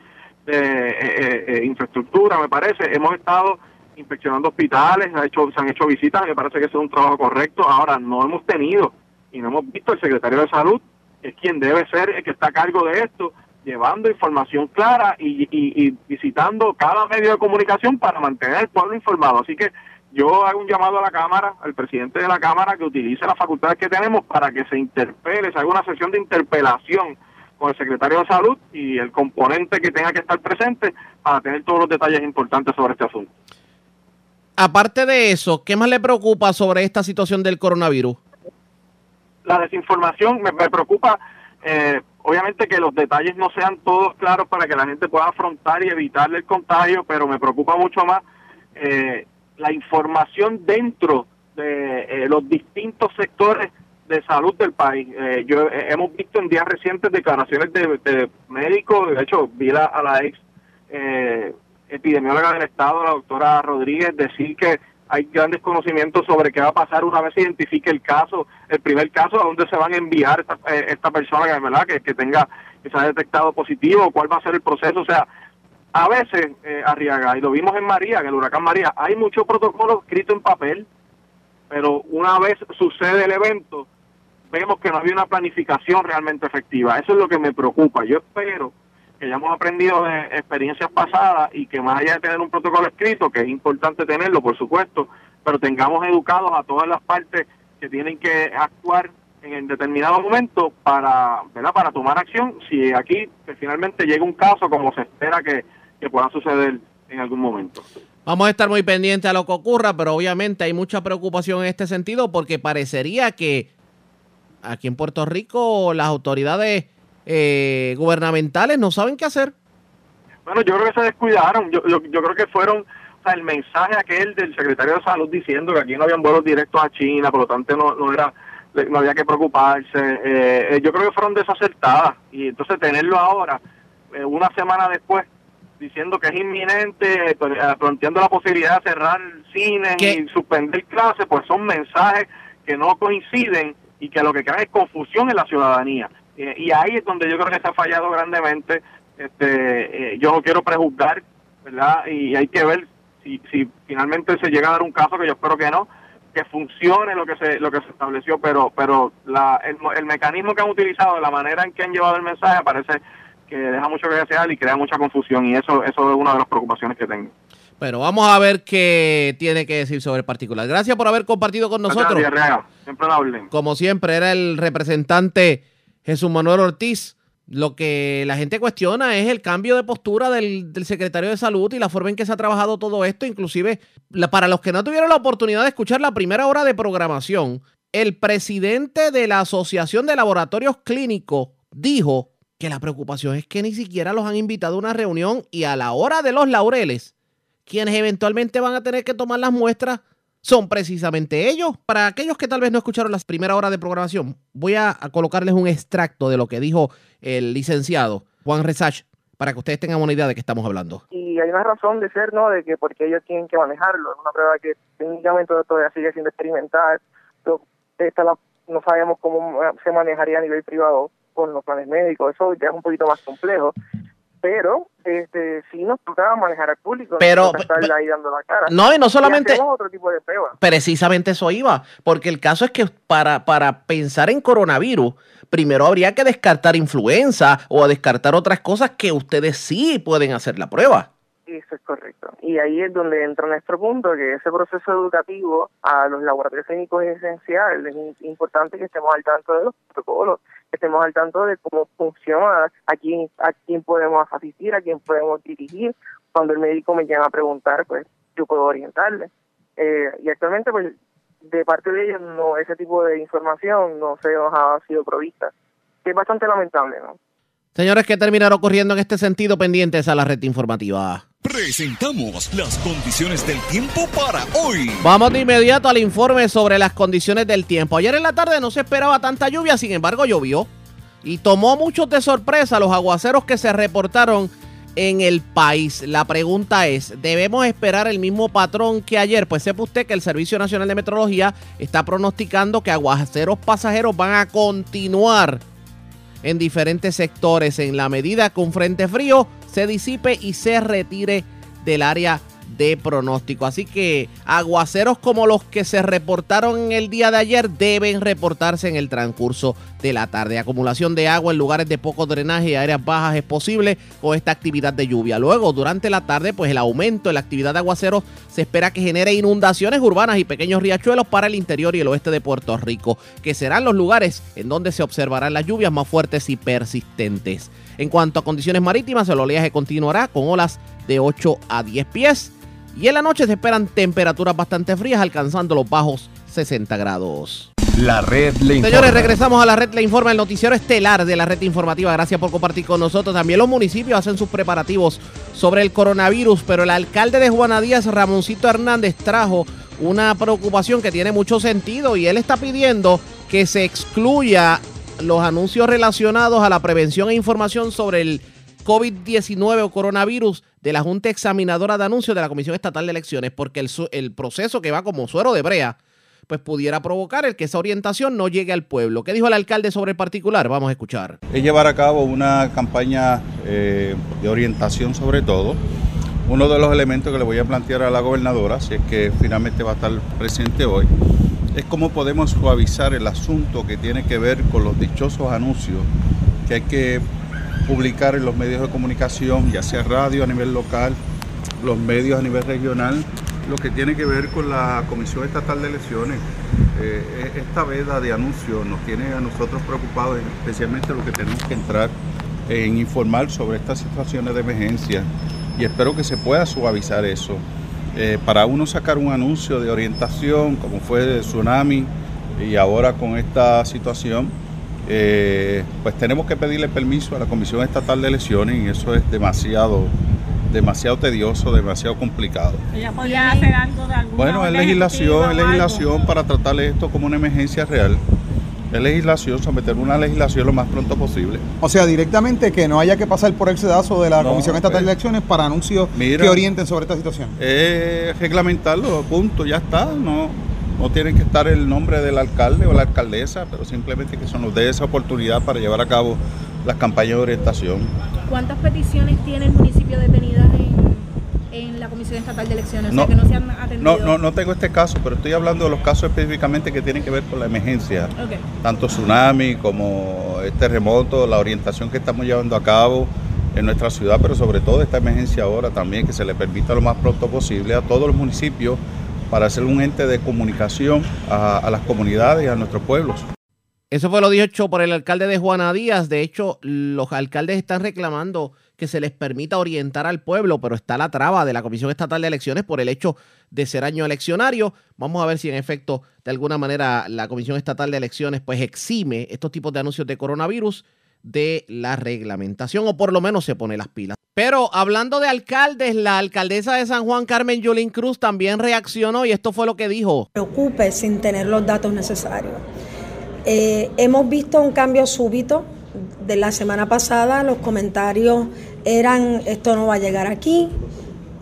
de eh, eh, eh, Infraestructura, me parece, hemos estado inspeccionando hospitales, ha hecho, se han hecho visitas, me parece que es un trabajo correcto. Ahora, no hemos tenido y no hemos visto el secretario de Salud, que es quien debe ser el que está a cargo de esto, llevando información clara y, y- y visitando cada medio de comunicación para mantener al pueblo informado. Así que yo hago un llamado a la Cámara, al presidente de la Cámara, que utilice las facultades que tenemos para que se interpele, se haga una sesión de interpelación con el secretario de Salud y el componente que tenga que estar presente para tener todos los detalles importantes sobre este asunto. Aparte de eso, ¿qué más le preocupa sobre esta situación del coronavirus? la desinformación me, me preocupa eh, obviamente que los detalles no sean todos claros para que la gente pueda afrontar y evitar el contagio pero me preocupa mucho más eh, la información dentro de eh, los distintos sectores de salud del país. Eh, yo eh, hemos visto en días recientes declaraciones de, de médicos, de hecho vi la- a la ex eh, epidemióloga del estado, la doctora Rodríguez, decir que hay grandes conocimientos sobre qué va a pasar una vez se identifique el caso, el primer caso, a dónde se van a enviar esta, eh, persona ¿verdad? Que, que tenga, que se haya detectado positivo, cuál va a ser el proceso, o sea, a veces, eh, Arriaga, y lo vimos en María, en el huracán María, hay mucho protocolo escrito en papel, pero una vez sucede el evento, vemos que no había una planificación realmente efectiva. Eso es lo que me preocupa. Yo espero que ya hemos aprendido de experiencias pasadas y que más allá de tener un protocolo escrito, que es importante tenerlo, por supuesto, pero tengamos educados a todas las partes que tienen que actuar en determinado momento para, ¿verdad? para tomar acción si aquí que finalmente llega un caso como se espera que, que pueda suceder en algún momento. Vamos a estar muy pendientes a lo que ocurra, pero obviamente hay mucha preocupación en este sentido porque parecería que aquí en Puerto Rico las autoridades eh, gubernamentales no saben qué hacer. Bueno, yo creo que se descuidaron. Yo, yo, yo creo que fueron, o sea, el mensaje aquel del secretario de Salud diciendo que aquí no habían vuelos directos a China, por lo tanto no, no era no había que preocuparse. Eh, eh, yo creo que fueron desacertadas y entonces tenerlo ahora, eh, una semana después, diciendo que es inminente, eh, planteando la posibilidad de cerrar cines y suspender clases, pues son mensajes que no coinciden y que lo que crean es confusión en la ciudadanía. Eh, y ahí es donde yo creo que se ha fallado grandemente. Este, eh, yo no quiero prejuzgar, ¿verdad? Y hay que ver si, si finalmente se llega a dar un caso, que yo espero que no, que funcione lo que se lo que se estableció, pero pero la, el, el mecanismo que han utilizado, la manera en que han llevado el mensaje, parece que deja mucho que desear y crea mucha confusión y eso eso es una de las preocupaciones que tengo. Bueno, vamos a ver qué tiene que decir sobre el particular. Gracias por haber compartido con nosotros. Gracias. Siempre la orden. Como siempre, era el representante Jesús Manuel Ortiz. Lo que la gente cuestiona es el cambio de postura del, secretario de Salud y la forma en que se ha trabajado todo esto. Inclusive, para los que no tuvieron la oportunidad de escuchar la primera hora de programación, el presidente de la Asociación de Laboratorios Clínicos dijo que la preocupación es que ni siquiera los han invitado a una reunión y a la hora de los laureles, quienes eventualmente van a tener que tomar las muestras son precisamente ellos. Para aquellos que tal vez no escucharon las primeras horas de programación, voy a, colocarles un extracto de lo que dijo el licenciado Juan Resach para que ustedes tengan una idea de qué estamos hablando. y hay una razón de ser, ¿no? De que porque ellos tienen que manejarlo. Es una prueba que técnicamente todavía sigue siendo experimental. Esta la, no sabemos cómo se manejaría a nivel privado. con los planes médicos, eso ya es un poquito más complejo, pero este sí nos tocaba manejar al público, Pero- no nos toca estarle ahí dando la cara. No, y no solamente- hacemos otro tipo de pruebas. Precisamente eso iba, porque el caso es que para, para pensar en coronavirus, primero habría que descartar influenza o descartar otras cosas que ustedes sí pueden hacer la prueba. Eso es correcto. Y ahí es donde entra nuestro punto, que ese proceso educativo a los laboratorios clínicos es esencial. Es importante que estemos al tanto de los protocolos, estemos al tanto de cómo funciona, a quién, a quién podemos asistir, a quién podemos dirigir. Cuando el médico me llama a preguntar, pues yo puedo orientarle. Eh, y actualmente, pues, de parte de ellos, no, ese tipo de información no se nos ha sido provista. Que es bastante lamentable, ¿no? Señores, ¿qué terminará ocurriendo en este sentido? Pendientes a la red informativa. Presentamos las condiciones del tiempo para hoy. Vamos de inmediato al informe sobre las condiciones del tiempo. Ayer en la tarde no se esperaba tanta lluvia, sin embargo llovió. Y tomó muchos de sorpresa los aguaceros que se reportaron en el país. La pregunta es, ¿debemos esperar el mismo patrón que ayer? Pues sepa usted que el Servicio Nacional de Meteorología está pronosticando que aguaceros pasajeros van a continuar en diferentes sectores. En la medida que un frente frío se disipe y se retire del área de pronóstico. Así que aguaceros como los que se reportaron en el día de ayer deben reportarse en el transcurso de la tarde. Acumulación de agua en lugares de poco drenaje y áreas bajas es posible con esta actividad de lluvia. Luego, durante la tarde, pues el aumento en la actividad de aguaceros se espera que genere inundaciones urbanas y pequeños riachuelos para el interior y el oeste de Puerto Rico, que serán los lugares en donde se observarán las lluvias más fuertes y persistentes. En cuanto a condiciones marítimas, el oleaje continuará con olas de 8 a 10 pies. Y en la noche se esperan temperaturas bastante frías, alcanzando los bajos 60 grados. La red le informa. Señores, regresamos a la red Le Informa, el noticiero estelar de la red informativa. Gracias por compartir con nosotros. También los municipios hacen sus preparativos sobre el coronavirus, pero el alcalde de Juana Díaz, Ramoncito Hernández, trajo una preocupación que tiene mucho sentido y él está pidiendo que se excluya los anuncios relacionados a la prevención e información sobre el COVID-19 o coronavirus de la Junta Examinadora de Anuncios de la Comisión Estatal de Elecciones, porque el, proceso que va como suero de brea, pues pudiera provocar el que esa orientación no llegue al pueblo. ¿Qué dijo el alcalde sobre el particular? Vamos a escuchar. es llevar a cabo una campaña eh, de orientación sobre todo. Uno de los elementos que le voy a plantear a la gobernadora, si es que finalmente va a estar presente hoy, es cómo podemos suavizar el asunto que tiene que ver con los dichosos anuncios que hay que publicar en los medios de comunicación, ya sea radio a nivel local, los medios a nivel regional, lo que tiene que ver con la Comisión Estatal de Elecciones. Eh, esta veda de anuncios nos tiene a nosotros preocupados, especialmente lo que tenemos que entrar en informar sobre estas situaciones de emergencia y espero que se pueda suavizar eso. Eh, para uno sacar un anuncio de orientación, como fue el tsunami y ahora con esta situación, eh, pues tenemos que pedirle permiso a la Comisión Estatal de Elecciones y eso es demasiado, demasiado tedioso, demasiado complicado. Ella podía hacer algo de alguna Bueno, es legislación, es legislación para tratar esto como una emergencia real. Es legislación, someter una legislación lo más pronto posible. O sea, directamente que no haya que pasar por el sedazo de la No, Comisión Estatal eh, de Elecciones para anuncios mira. que orienten sobre esta situación. Es reglamentarlo, punto, ya está. No, no tiene que estar el nombre del alcalde o la alcaldesa, pero simplemente que se nos dé esa oportunidad para llevar a cabo las campañas de orientación. ¿Cuántas peticiones tiene el municipio detenidas en, en la Comisión Estatal de Elecciones? O sea, No, que no se han atendido. No, no, no tengo este caso, pero estoy hablando de los casos específicamente que tienen que ver con la emergencia. Tanto tsunami como el terremoto, la orientación que estamos llevando a cabo en nuestra ciudad, pero sobre todo esta emergencia ahora también, que se le permita lo más pronto posible a todos los municipios para ser un ente de comunicación a, las comunidades y a nuestros pueblos. Eso fue lo dicho por el alcalde de Juana Díaz. De hecho, los alcaldes están reclamando que se les permita orientar al pueblo, pero está la traba de la Comisión Estatal de Elecciones por el hecho de ser año eleccionario. Vamos a ver si en efecto, de alguna manera, la Comisión Estatal de Elecciones pues exime estos tipos de anuncios de coronavirus de la reglamentación o por lo menos se pone las pilas. Pero hablando de alcaldes, la alcaldesa de San Juan, Carmen Yulín Cruz, también reaccionó y esto fue lo que dijo. preocupe sin tener los datos necesarios. Eh, hemos visto un cambio súbito. De la semana pasada los comentarios eran esto no va a llegar aquí.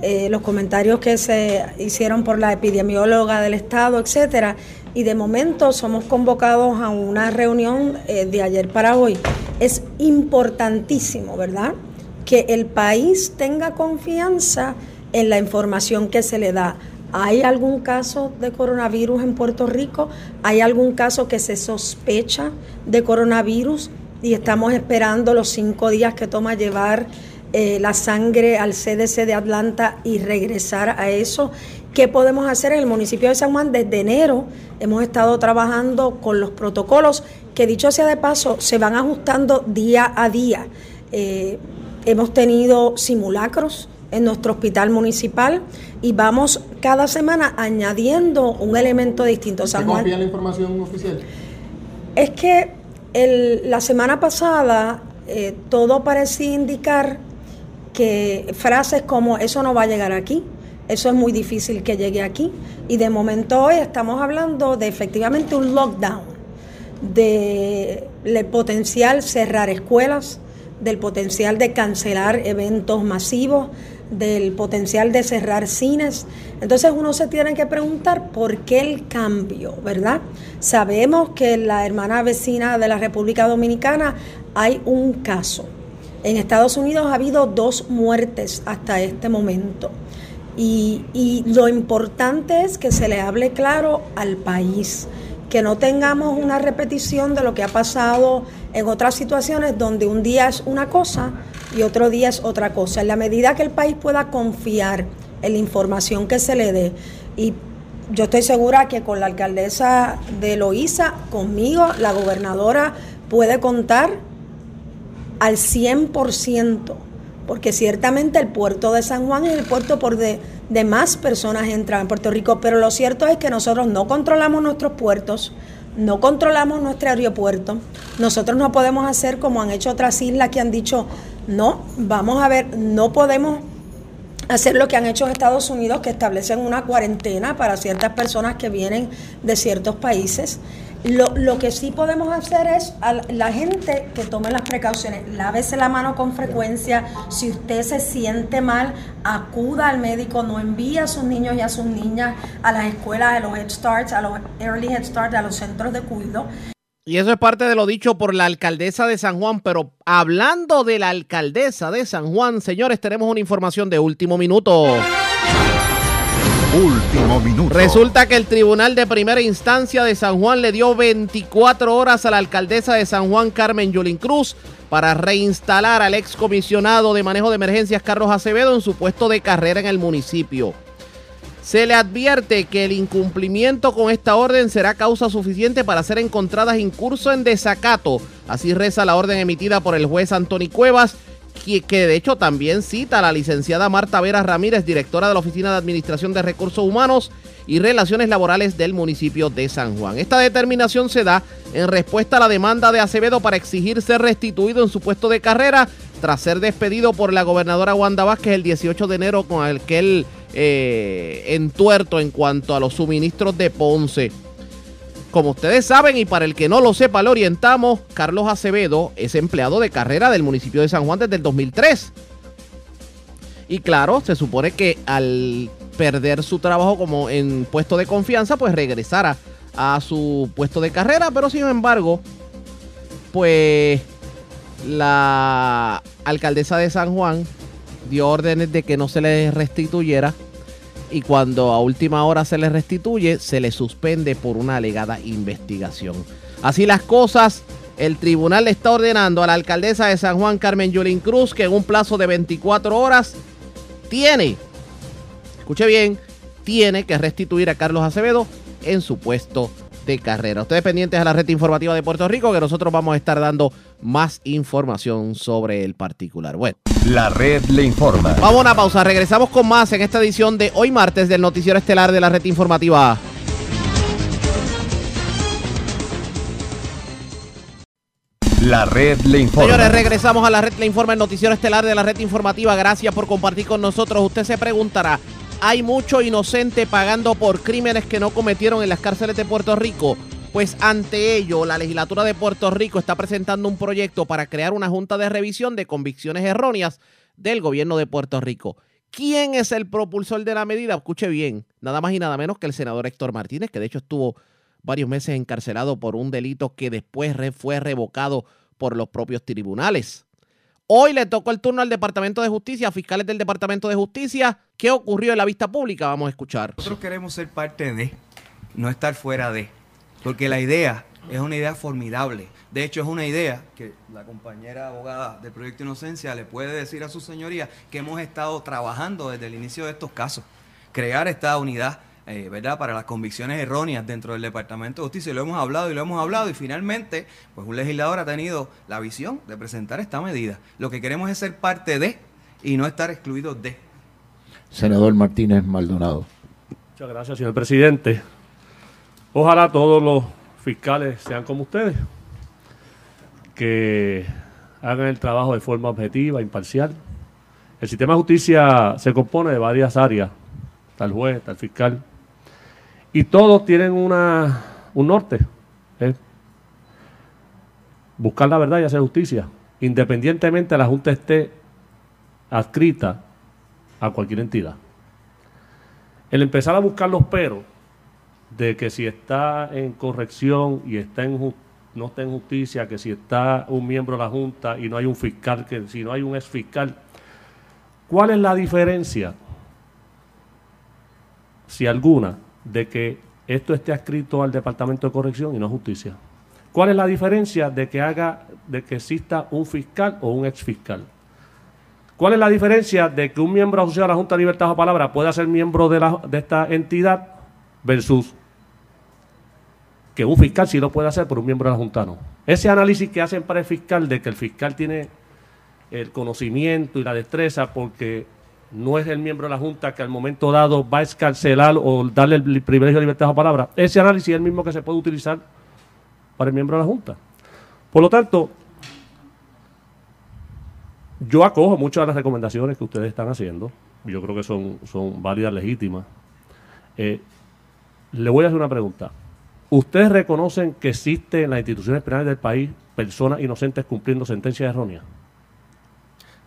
Eh, los comentarios que se hicieron por la epidemióloga del estado, etcétera. Y de momento somos convocados a una reunión eh, de ayer para hoy Es importantísimo, ¿verdad? Que el país tenga confianza en la información que se le da. ¿Hay algún caso de coronavirus en Puerto Rico? ¿Hay algún caso que se sospecha de coronavirus? Y estamos esperando los cinco días que toma llevar eh, la sangre al CDC de Atlanta y regresar a eso. ¿Qué podemos hacer en el municipio de San Juan? Desde enero hemos estado trabajando con los protocolos que dicho sea de paso, se van ajustando día a día. Eh, hemos tenido simulacros en nuestro hospital municipal y vamos cada semana añadiendo un elemento distinto. ¿Se confía la información oficial? Es que el- la semana pasada eh, todo parecía indicar que frases como eso no va a llegar aquí, eso es muy difícil que llegue aquí. Y de momento hoy estamos hablando de efectivamente un lockdown, de potencial cerrar escuelas, del potencial de cancelar eventos masivos, del potencial de cerrar cines. Entonces uno se tiene que preguntar por qué el cambio, ¿verdad? Sabemos que en la hermana vecina de la República Dominicana hay un caso. En Estados Unidos ha habido dos muertes hasta este momento. Y, lo importante es que se le hable claro al país, que no tengamos una repetición de lo que ha pasado en otras situaciones donde un día es una cosa y otro día es otra cosa. En la medida que el país pueda confiar en la información que se le dé y yo estoy segura que con la alcaldesa de Loíza, conmigo, la gobernadora puede contar al 100%, porque ciertamente el puerto de San Juan es el puerto por de, más personas entran en Puerto Rico, pero lo cierto es que nosotros no controlamos nuestros puertos, no controlamos nuestro aeropuerto, nosotros no podemos hacer como han hecho otras islas que han dicho, no, vamos a ver, no podemos hacer lo que han hecho Estados Unidos, que establecen una cuarentena para ciertas personas que vienen de ciertos países. Lo, lo que sí podemos hacer es a la gente que tome las precauciones, lávese la mano con frecuencia, si usted se siente mal, acuda al médico, no envíe a sus niños y a sus niñas a las escuelas, a los Head Starts, a los Early Head Start, a los centros de cuidado. Y eso es parte de lo dicho por la alcaldesa de San Juan, pero hablando de la alcaldesa de San Juan, señores, tenemos una información de último minuto. Último minuto. Resulta que el Tribunal de Primera Instancia de San Juan le dio 24 horas a la alcaldesa de San Juan, Carmen Yulín Cruz, para reinstalar al excomisionado de manejo de emergencias, Carlos Acevedo, en su puesto de carrera en el municipio. Se le advierte que el incumplimiento con esta orden será causa suficiente para ser encontradas incurso en desacato. Así reza la orden emitida por el juez Antoni Cuevas, que, de hecho también cita a la licenciada Marta Vera Ramírez, directora de la Oficina de Administración de Recursos Humanos y Relaciones Laborales del municipio de San Juan. Esta determinación se da en respuesta a la demanda de Acevedo para exigir ser restituido en su puesto de carrera tras ser despedido por la gobernadora Wanda Vázquez el 18 de enero con aquel eh, entuerto en cuanto a los suministros de Ponce. Como ustedes saben, y para el que no lo sepa, le orientamos, Carlos Acevedo es empleado de carrera del municipio de San Juan desde el 2003. Y claro, se supone que al perder su trabajo como en puesto de confianza, pues regresara a su puesto de carrera, pero sin embargo, pues la alcaldesa de San Juan dio órdenes de que no se le restituyera y cuando a última hora se le restituye, se le suspende por una alegada investigación. Así las cosas, el tribunal le está ordenando a la alcaldesa de San Juan, Carmen Yulín Cruz, que en un plazo de 24 horas tiene, escuche bien, tiene que restituir a Carlos Acevedo en su puesto de carrera. Ustedes pendientes a la red informativa de Puerto Rico, que nosotros vamos a estar dando más información sobre el particular. Bueno. La red le informa. Vamos a una pausa, regresamos con más en esta edición de hoy martes del Noticiero Estelar de la Red Informativa. La red le informa. Señores, regresamos a la red Le Informa, el Noticiero Estelar de la Red Informativa. Gracias por compartir con nosotros. Usted se preguntará, ¿hay mucho inocente pagando por crímenes que no cometieron en las cárceles de Puerto Rico? Pues ante ello, la legislatura de Puerto Rico está presentando un proyecto para crear una junta de revisión de convicciones erróneas del gobierno de Puerto Rico. ¿Quién es el propulsor de la medida? Escuche bien, nada más y nada menos que el senador Héctor Martínez, que de hecho estuvo varios meses encarcelado por un delito que después fue revocado por los propios tribunales. Hoy le tocó el turno al Departamento de Justicia, a fiscales del Departamento de Justicia. ¿Qué ocurrió en la vista pública? Vamos a escuchar. Nosotros queremos ser parte de, no estar fuera de, porque la idea es una idea formidable. De hecho, es una idea que la compañera abogada del Proyecto Inocencia le puede decir a su señoría que hemos estado trabajando desde el inicio de estos casos. Crear esta unidad, eh, ¿verdad?, para las convicciones erróneas dentro del Departamento de Justicia. Y lo hemos hablado y lo hemos hablado y finalmente, pues un legislador ha tenido la visión de presentar esta medida. Lo que queremos es ser parte de y no estar excluidos de. Senador Martínez Maldonado. Muchas gracias, señor presidente. Ojalá todos los fiscales sean como ustedes, que hagan el trabajo de forma objetiva, imparcial. El sistema de justicia se compone de varias áreas, tal juez, tal fiscal, y todos tienen una, un norte, es buscar la verdad y hacer justicia, independientemente la Junta esté adscrita a cualquier entidad. El empezar a buscar los peros de que si está en corrección y está en no está en justicia, que si está un miembro de la Junta y no hay un fiscal, que si no hay un ex fiscal, ¿cuál es la diferencia, si alguna, de que esto esté adscrito al Departamento de Corrección y no justicia? ¿Cuál es la diferencia de que haga, de que exista un fiscal o un ex fiscal? ¿Cuál es la diferencia de que un miembro asociado a la Junta de Libertad o Palabra pueda ser miembro de, la, de esta entidad versus que un fiscal sí lo puede hacer por un miembro de la Junta no? Ese análisis que hacen para el fiscal de que el fiscal tiene el conocimiento y la destreza porque no es el miembro de la Junta que al momento dado va a escarcelar o darle el privilegio de libertad o palabra. Ese análisis es el mismo que se puede utilizar para el miembro de la Junta. Por lo tanto, yo acojo muchas de las recomendaciones que ustedes están haciendo. Yo creo que son, son válidas, legítimas. Eh, le voy a hacer una pregunta. ¿Ustedes reconocen que existen en las instituciones penales del país personas inocentes cumpliendo sentencias erróneas?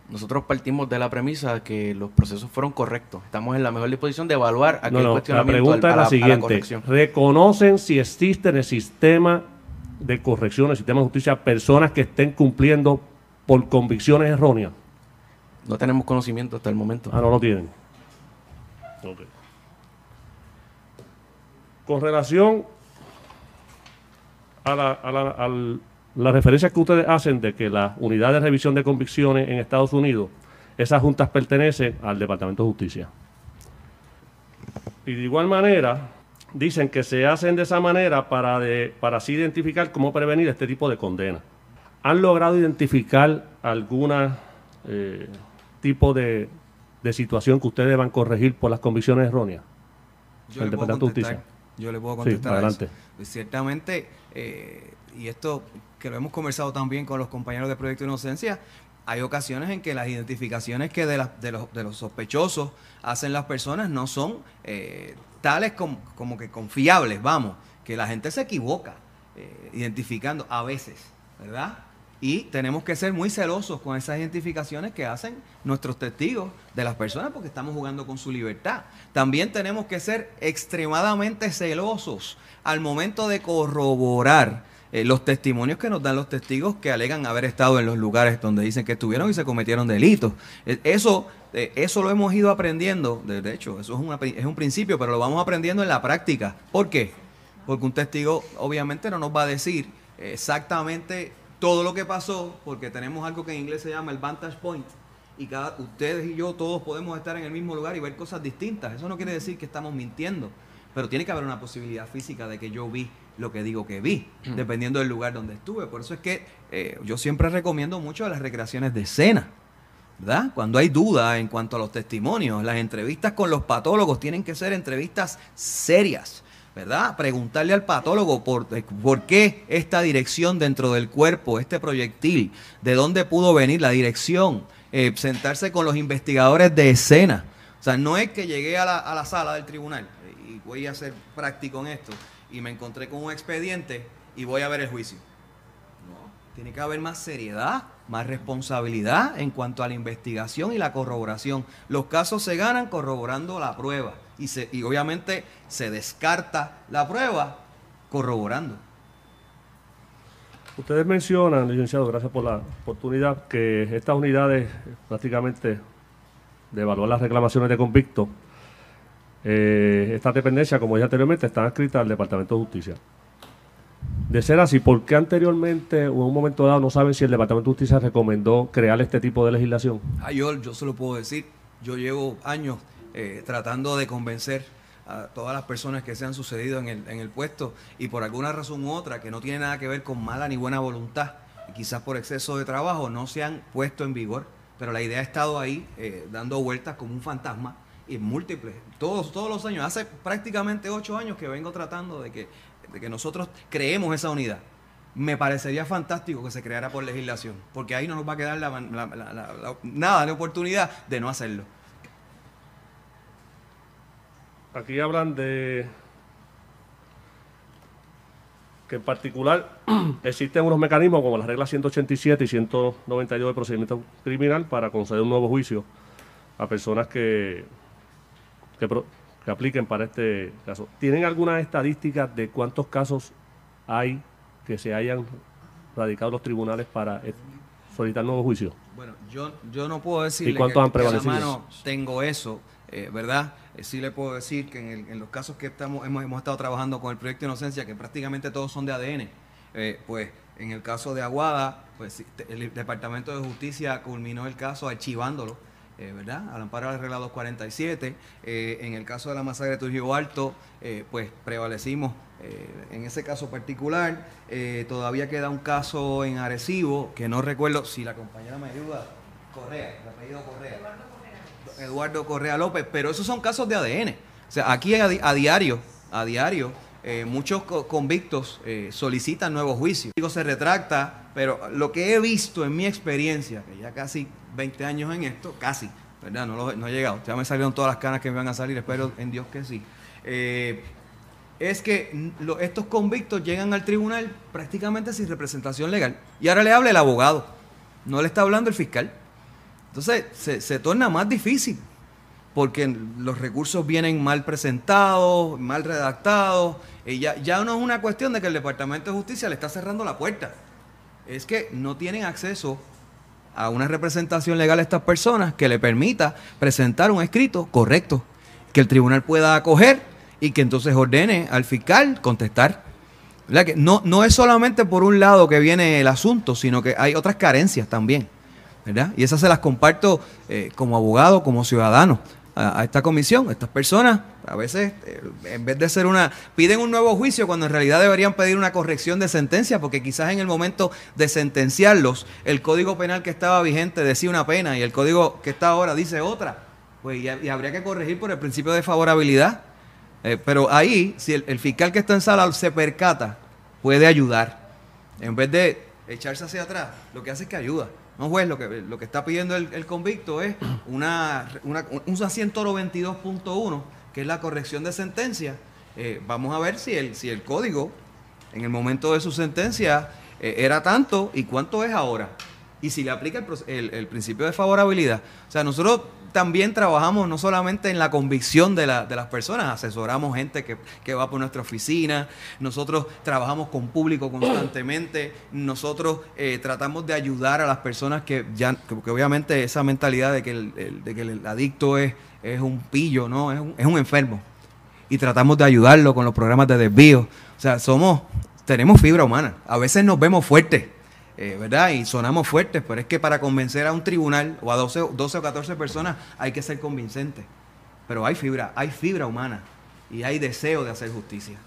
Nosotros partimos de la premisa que los procesos fueron correctos. Estamos en la mejor disposición de evaluar aquel no, no, La cuestionamiento pregunta al- es la siguiente. corrección. ¿Reconocen si existe en el sistema de corrección, el sistema de justicia, personas que estén cumpliendo por convicciones erróneas? No tenemos conocimiento hasta el momento. Ah, no lo tienen. Ok. Con relación a la, a la, al- la referencia que ustedes hacen de que la unidad de revisión de convicciones en Estados Unidos, esas juntas pertenecen al Departamento de Justicia. Y de igual manera, dicen que se hacen de esa manera para, de, para así identificar cómo prevenir este tipo de condena. ¿Han logrado identificar alguna eh, tipo de, de situación que ustedes van a corregir por las convicciones erróneas? Yo le puedo Departamento de contestar. Justicia. Yo le puedo Sí, contestar. a adelante. eso. Pues ciertamente, eh, y esto que lo hemos conversado también con los compañeros de Proyecto Inocencia, hay ocasiones en que las identificaciones que de, las- de, los, de los sospechosos hacen las personas no son eh, tales como, como que confiables, vamos, que la gente se equivoca eh, identificando a veces, ¿verdad? Y tenemos que ser muy celosos con esas identificaciones que hacen nuestros testigos de las personas porque estamos jugando con su libertad. También tenemos que ser extremadamente celosos al momento de corroborar eh, los testimonios que nos dan los testigos que alegan haber estado en los lugares donde dicen que estuvieron y se cometieron delitos. Eh, Eso, eh, eso lo hemos ido aprendiendo, de, hecho, eso es, es un principio, pero lo vamos aprendiendo en la práctica. ¿Por qué? Porque un testigo obviamente no nos va a decir exactamente todo lo que pasó, porque tenemos algo que en inglés se llama el vantage point. Y cada, ustedes y yo todos podemos estar en el mismo lugar y ver cosas distintas. Eso no quiere decir que estamos mintiendo, pero tiene que haber una posibilidad física de que yo vi lo que digo que vi, dependiendo del lugar donde estuve. Por eso es que eh, yo siempre recomiendo mucho las recreaciones de escena. ¿verdad? Cuando hay duda en cuanto a los testimonios, las entrevistas con los patólogos tienen que ser entrevistas serias, ¿verdad? Preguntarle al patólogo por, eh, por qué esta dirección dentro del cuerpo, este proyectil, de dónde pudo venir la dirección, eh, sentarse con los investigadores de escena. O sea, no es que llegué a la, a la sala del tribunal y voy a ser práctico en esto y me encontré con un expediente y voy a ver el juicio. Tiene que haber más seriedad, más responsabilidad en cuanto a la investigación y la corroboración. Los casos se ganan corroborando la prueba y, se, y obviamente se descarta la prueba corroborando. Ustedes mencionan, licenciado, gracias por la oportunidad, que estas unidades prácticamente de evaluar las reclamaciones de convictos, eh, esta dependencia, como dije anteriormente, están adscritas al Departamento de Justicia. De ser así, ¿por qué anteriormente o en un momento dado no saben si el Departamento de Justicia recomendó crear este tipo de legislación? Ah, yo, yo se lo puedo decir. Yo llevo años eh, tratando de convencer a todas las personas que se han sucedido en el, puesto y por alguna razón u otra que no tiene nada que ver con mala ni buena voluntad quizás por exceso de trabajo no se han puesto en vigor. Pero la idea ha estado ahí eh, dando vueltas como un fantasma y múltiples. Todos, todos los años, hace prácticamente ocho años que vengo tratando de que, de que nosotros creemos esa unidad. Me parecería fantástico que se creara por legislación, porque ahí no nos va a quedar la- la- nada de oportunidad de no hacerlo. Aquí hablan de que en particular existen unos mecanismos como las reglas 187 y 192 del procedimiento criminal para conceder un nuevo juicio a personas que, que, pro- que apliquen para este caso. ¿Tienen alguna estadística de cuántos casos hay que se hayan radicado los tribunales para solicitar nuevo juicio? Bueno, yo, yo no puedo decirle ¿Y cuántos que, han que a la prevalecido? mano tengo eso, eh, ¿verdad? Eh, sí le puedo decir que en, el- en los casos que estamos hemos, hemos estado trabajando con el proyecto Inocencia, que prácticamente todos son de ADN, eh, pues en el caso de Aguada, pues el Departamento de Justicia culminó el caso archivándolo, eh, ¿verdad? Al amparo de la regla 247. Eh, en el caso de la masacre de Trujillo Alto, eh, pues prevalecimos eh, en ese caso particular. Todavía queda un caso en Arecibo, que no recuerdo si la compañera me ayuda. Correa, el apellido Correa. Eduardo Correa López, pero esos son casos de ADN. O sea, aquí a, di- a diario, a diario, eh, muchos co- convictos eh, solicitan nuevos juicios. Digo, se retracta, pero lo que he visto en mi experiencia, que ya casi 20 años en esto, casi, ¿verdad? No, lo- no he llegado. Ya me salieron todas las canas que me van a salir, espero en Dios que sí. Eh, es que lo- estos convictos llegan al tribunal prácticamente sin representación legal. Y ahora le habla el abogado, no le está hablando el fiscal. Entonces se, se torna más difícil porque los recursos vienen mal presentados, mal redactados. Y ya, ya no es una cuestión de que el Departamento de Justicia le está cerrando la puerta. Es que no tienen acceso a una representación legal a estas personas que le permita presentar un escrito correcto, que el tribunal pueda acoger y que entonces ordene al fiscal contestar. Que no, no es solamente por un lado que viene el asunto, sino que hay otras carencias también. ¿verdad? Y esas se las comparto eh, como abogado, como ciudadano a, esta comisión. Estas personas a veces, eh, en vez de ser una, piden un nuevo juicio cuando en realidad deberían pedir una corrección de sentencia, porque quizás en el momento de sentenciarlos, el código penal que estaba vigente decía una pena y el código que está ahora dice otra. Pues y, y habría que corregir por el principio de favorabilidad. Eh, pero ahí, si el, el fiscal que está en sala se percata, puede ayudar. En vez de echarse hacia atrás, lo que hace es que ayuda. No, juez, lo que, lo que está pidiendo el, el convicto es una, una, un 192.1, que es la corrección de sentencia. Eh, vamos a ver si el, si el código, en el momento de su sentencia, eh, era tanto y cuánto es ahora. Y si le aplica el- el principio de favorabilidad. O sea, nosotros también trabajamos no solamente en la convicción de, la- de las personas, asesoramos gente que, que va por nuestra oficina, nosotros trabajamos con público constantemente, nosotros eh, tratamos de ayudar a las personas que ya, que, que obviamente esa mentalidad de que el, de que el adicto es, es un pillo, ¿no? Es un, es un enfermo. Y tratamos de ayudarlo con los programas de desvío. O sea, somos, tenemos fibra humana. A veces nos vemos fuertes. Eh, ¿verdad? Y sonamos fuertes, pero es que para convencer a un tribunal o a 12, o- 12 o 14 personas hay que ser convincente. Pero hay fibra, hay fibra humana y hay deseo de hacer justicia.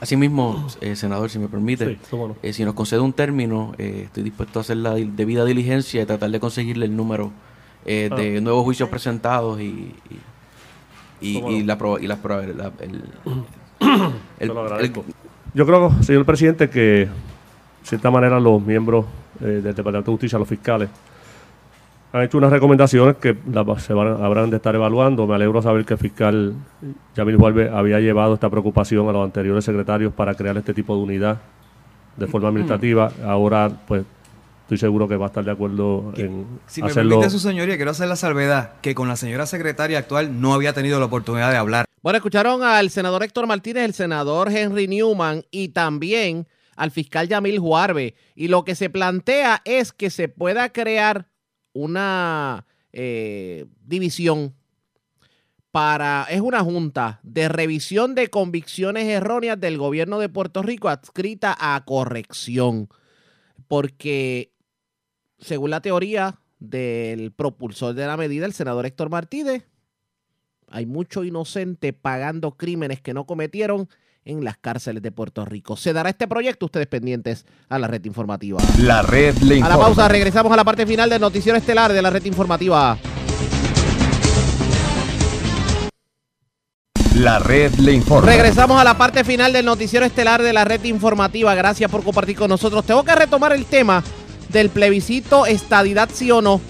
Asimismo, eh, senador, si me permite, Sí, no. eh, si nos concede un término, eh, estoy dispuesto a hacer la debida diligencia y tratar de conseguirle el número eh, de Ah. nuevos juicios presentados y, y, y- y no. la, proba- y las proba- la- el, agradezco. Yo creo, señor presidente, que cierta manera los miembros eh, del Departamento de Justicia, los fiscales, han hecho unas recomendaciones que las se van, habrán de estar evaluando. Me alegro saber que el fiscal Yamil Juárez había llevado esta preocupación a los anteriores secretarios para crear este tipo de unidad de forma administrativa. Ahora, pues, estoy seguro que va a estar de acuerdo en Si me hacerlo. permite su señoría, quiero hacer la salvedad que con la señora secretaria actual no había tenido la oportunidad de hablar. Bueno, escucharon al senador Héctor Martínez, el senador Henry Newman y también al fiscal Yamil Juarbe. Y lo que se plantea es que se pueda crear una eh, división para, es una junta de revisión de convicciones erróneas del gobierno de Puerto Rico adscrita a corrección. Porque, según la teoría del propulsor de la medida, el senador Héctor Martínez, hay mucho inocente pagando crímenes que no cometieron en las cárceles de Puerto Rico. ¿Se dará este proyecto? Ustedes pendientes a la red informativa. La red le A informa. la pausa, regresamos a la parte final del noticiero estelar de la red informativa. La red le informa. Regresamos a la parte final del noticiero estelar de la red informativa. Gracias por compartir con nosotros. Tengo que retomar el tema del plebiscito estadidad sí o no,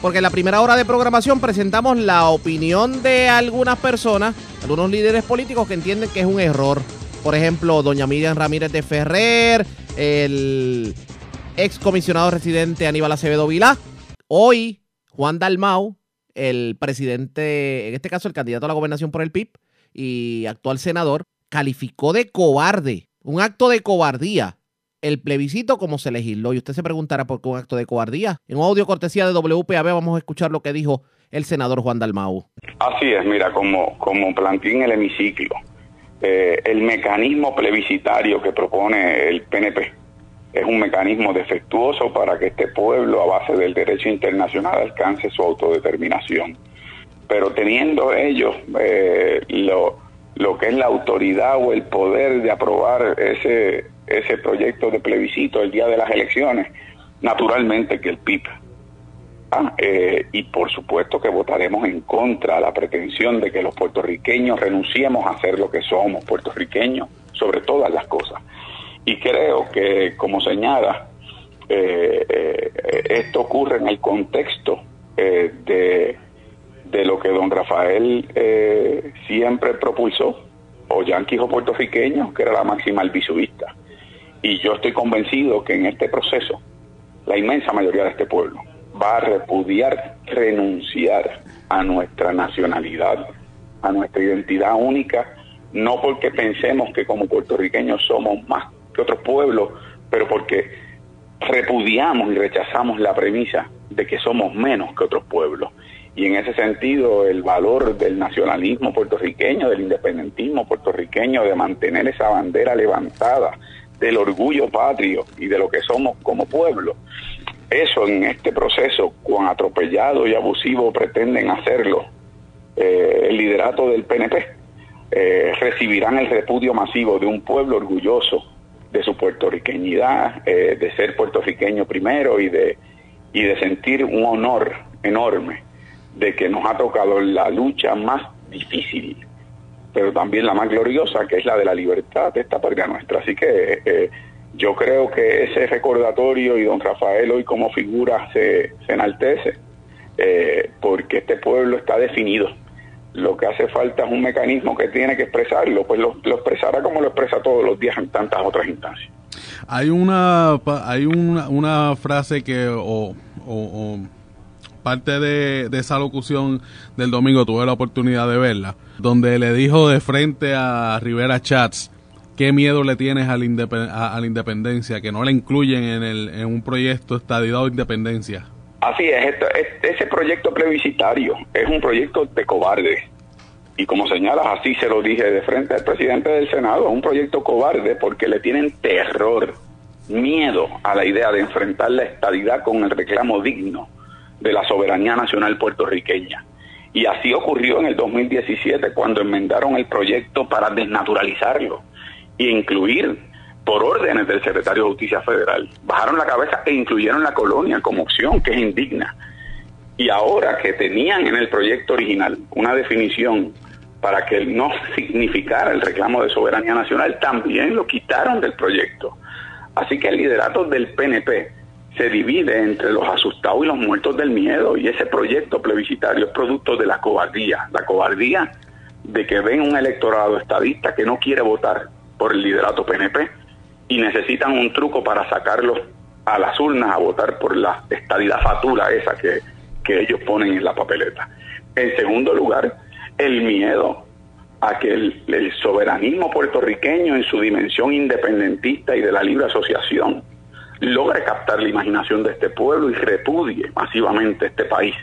porque en la primera hora de programación presentamos la opinión de algunas personas, algunos líderes políticos que entienden que es un error. Por ejemplo, doña Miriam Ramírez de Ferrer, el ex comisionado residente Aníbal Acevedo Vilá. Hoy, Juan Dalmau, el presidente, en este caso el candidato a la gobernación por el PIB y actual senador, calificó de cobarde, un acto de cobardía, el plebiscito como se legisló. Y usted se preguntará por qué un acto de cobardía. En un audio cortesía de WPAB vamos a escuchar lo que dijo el senador Juan Dalmau. Así es, mira, como, como planteé en el hemiciclo, eh, el mecanismo plebiscitario que propone el PNP es un mecanismo defectuoso para que este pueblo, a base del derecho internacional, alcance su autodeterminación. Pero teniendo ellos eh, lo, lo que es la autoridad o el poder de aprobar ese, ese proyecto de plebiscito el día de las elecciones, naturalmente que el PIB Ah, eh, y por supuesto que votaremos en contra de la pretensión de que los puertorriqueños renunciemos a ser lo que somos, puertorriqueños, sobre todas las cosas. Y creo que, como señala, eh, eh, esto ocurre en el contexto de, de lo que don Rafael siempre propulsó, o yanquis o puertorriqueños, que era la máxima albizubista. Y yo estoy convencido que en este proceso, la inmensa mayoría de este pueblo va a repudiar, renunciar a nuestra nacionalidad, a nuestra identidad única, no porque pensemos que como puertorriqueños somos más que otros pueblos, pero porque repudiamos y rechazamos la premisa de que somos menos que otros pueblos. Y en ese sentido, el valor del nacionalismo puertorriqueño, del independentismo puertorriqueño, de mantener esa bandera levantada, del orgullo patrio y de lo que somos como pueblo, eso en este proceso, cuán atropellado y abusivo pretenden hacerlo eh, el liderato del PNP, eh, recibirán el repudio masivo de un pueblo orgulloso de su puertorriqueñidad, eh, de ser puertorriqueño primero y de, y de sentir un honor enorme de que nos ha tocado la lucha más difícil, pero también la más gloriosa, que es la de la libertad de esta patria nuestra. Así que eh, yo creo que ese recordatorio y don Rafael hoy como figura se, se enaltece, eh, porque este pueblo está definido. Lo que hace falta es un mecanismo que tiene que expresarlo, pues lo, expresará como lo expresa todos los días en tantas otras instancias. Hay una hay una, una frase que o, o- o parte de, de esa locución del domingo tuve la oportunidad de verla, donde le dijo de frente a Rivera Chats qué miedo le tienes a la, a, la independencia, que no la incluyen en, el, en un proyecto estadidad o independencia. Así es, esto- es- ese proyecto plebiscitario es un proyecto de cobarde. Y como señalas, así se lo dije de frente al presidente del Senado, es un proyecto cobarde porque le tienen terror, miedo a la idea de enfrentar la estadidad con el reclamo digno de la soberanía nacional puertorriqueña. Y así ocurrió en el 2017 cuando enmendaron el proyecto para desnaturalizarlo e incluir por órdenes del secretario de Justicia Federal. Bajaron la cabeza e incluyeron la colonia como opción, que es indigna. Y ahora que tenían en el proyecto original una definición para que no significara el reclamo de soberanía nacional, también lo quitaron del proyecto. Así que el liderato del PNP se divide entre los asustados y los muertos del miedo y ese proyecto plebiscitario es producto de la cobardía, la cobardía de que ven un electorado estadista que no quiere votar por el liderato PNP y necesitan un truco para sacarlos a las urnas a votar por la estadidad fatura esa que, que ellos ponen en la papeleta. En segundo lugar, el miedo a que el, el soberanismo puertorriqueño en su dimensión independentista y de la libre asociación logre captar la imaginación de este pueblo y repudie masivamente este país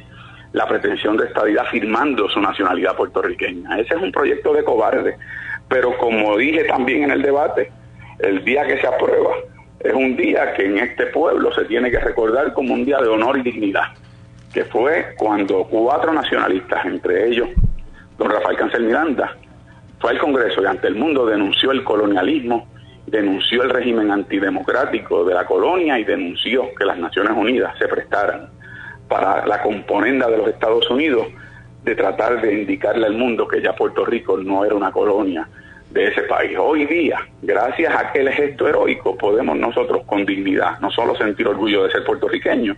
la pretensión de estadidad firmando su nacionalidad puertorriqueña. Ese es un proyecto de cobarde, pero como dije también en el debate, el día que se aprueba es un día que en este pueblo se tiene que recordar como un día de honor y dignidad, que fue cuando cuatro nacionalistas, entre ellos don Rafael Cancel Miranda, fue al Congreso y ante el mundo denunció el colonialismo, denunció el régimen antidemocrático de la colonia y denunció que las Naciones Unidas se prestaran para la componenda de los Estados Unidos de tratar de indicarle al mundo que ya Puerto Rico no era una colonia de ese país. Hoy día, gracias a aquel gesto heroico, podemos nosotros con dignidad no solo sentir orgullo de ser puertorriqueños,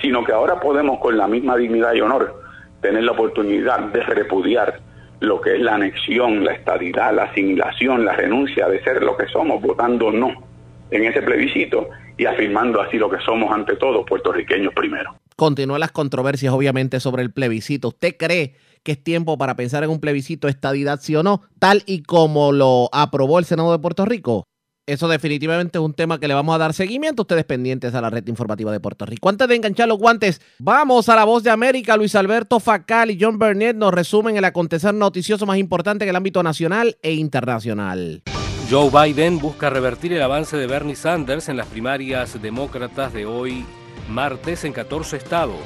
sino que ahora podemos con la misma dignidad y honor tener la oportunidad de repudiar lo que es la anexión, la estadidad, la asimilación, la renuncia de ser lo que somos, votando no en ese plebiscito y afirmando así lo que somos ante todo, puertorriqueños primero. Continúan las controversias, obviamente, sobre el plebiscito. ¿Usted cree que es tiempo para pensar en un plebiscito estadidad, sí o no, tal y como lo aprobó el Senado de Puerto Rico? Eso definitivamente es un tema que le vamos a dar seguimiento. Ustedes pendientes a la red informativa de Puerto Rico. Antes de enganchar los guantes, vamos a la voz de América. Luis Alberto Facal y John Burnett nos resumen el acontecer noticioso más importante en el ámbito nacional e internacional. Joe Biden busca revertir el avance de Bernie Sanders en las primarias demócratas de hoy martes en 14 estados.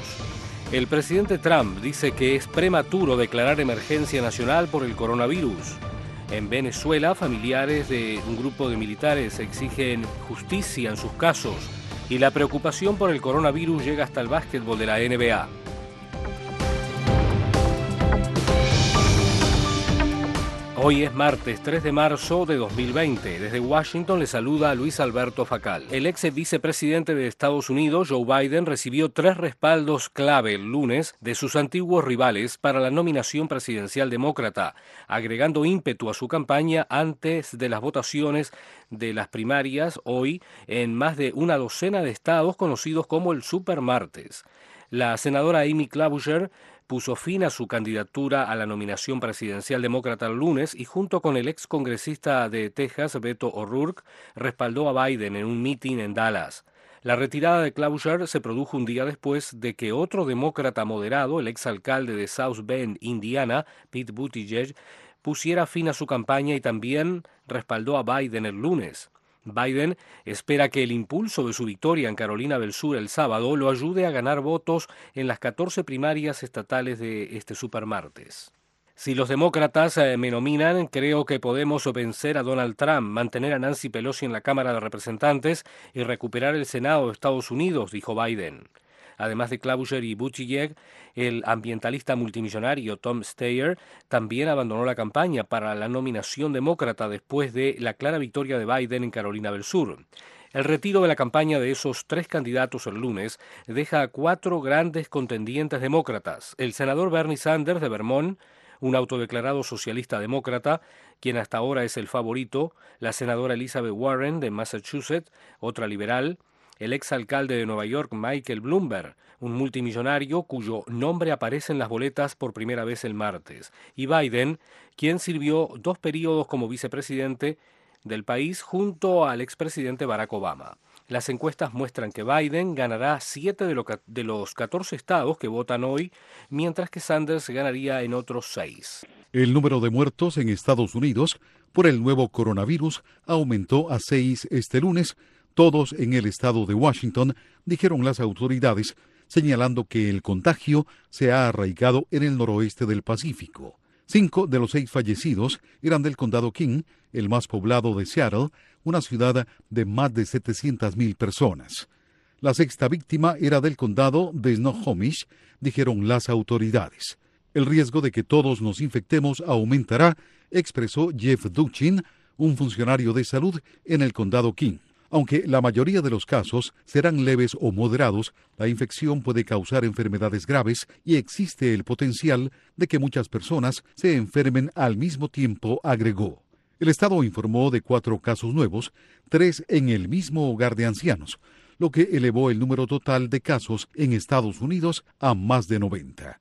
El presidente Trump dice que es prematuro declarar emergencia nacional por el coronavirus. En Venezuela, familiares de un grupo de militares exigen justicia en sus casos y la preocupación por el coronavirus llega hasta el básquetbol de la NBA. Hoy es martes 3 de marzo de 2020. Desde Washington le saluda Luis Alberto Facal. El ex vicepresidente de Estados Unidos, Joe Biden, recibió tres respaldos clave el lunes de sus antiguos rivales para la nominación presidencial demócrata, agregando ímpetu a su campaña antes de las votaciones de las primarias hoy en más de una docena de estados conocidos como el Supermartes. La senadora Amy Klobuchar puso fin a su candidatura a la nominación presidencial demócrata el lunes y junto con el ex congresista de Texas, Beto O'Rourke, respaldó a Biden en un mitin en Dallas. La retirada de Klobuchar se produjo un día después de que otro demócrata moderado, el ex alcalde de South Bend, Indiana, Pete Buttigieg, pusiera fin a su campaña y también respaldó a Biden el lunes. Biden espera que el impulso de su victoria en Carolina del Sur el sábado lo ayude a ganar votos en las 14 primarias estatales de este supermartes. Si los demócratas eh, me nominan, creo que podemos vencer a Donald Trump, mantener a Nancy Pelosi en la Cámara de Representantes y recuperar el Senado de Estados Unidos, dijo Biden. Además de Klobuchar y Buttigieg, el ambientalista multimillonario Tom Steyer también abandonó la campaña para la nominación demócrata después de la clara victoria de Biden en Carolina del Sur. El retiro de la campaña de esos tres candidatos el lunes deja a cuatro grandes contendientes demócratas. El senador Bernie Sanders de Vermont, un autodeclarado socialista demócrata, quien hasta ahora es el favorito, la senadora Elizabeth Warren de Massachusetts, otra liberal, el exalcalde de Nueva York, Michael Bloomberg, un multimillonario cuyo nombre aparece en las boletas por primera vez el martes, y Biden, quien sirvió dos periodos como vicepresidente del país junto al expresidente Barack Obama. Las encuestas muestran que Biden ganará siete de, los 14 estados que votan hoy, mientras que Sanders ganaría en otros seis. El número de muertos en Estados Unidos por el nuevo coronavirus aumentó a seis este lunes, todos en el estado de Washington, dijeron las autoridades, señalando que el contagio se ha arraigado en el noroeste del Pacífico. Cinco de los seis fallecidos eran del condado King, el más poblado de Seattle, una ciudad de más de 700.000 personas. La sexta víctima era del condado de Snohomish, dijeron las autoridades. El riesgo de que todos nos infectemos aumentará, expresó Jeff Duchin, un funcionario de salud en el condado King. Aunque la mayoría de los casos serán leves o moderados, la infección puede causar enfermedades graves y existe el potencial de que muchas personas se enfermen al mismo tiempo, agregó. El Estado informó de cuatro casos nuevos, tres en el mismo hogar de ancianos, lo que elevó el número total de casos en Estados Unidos a más de 90.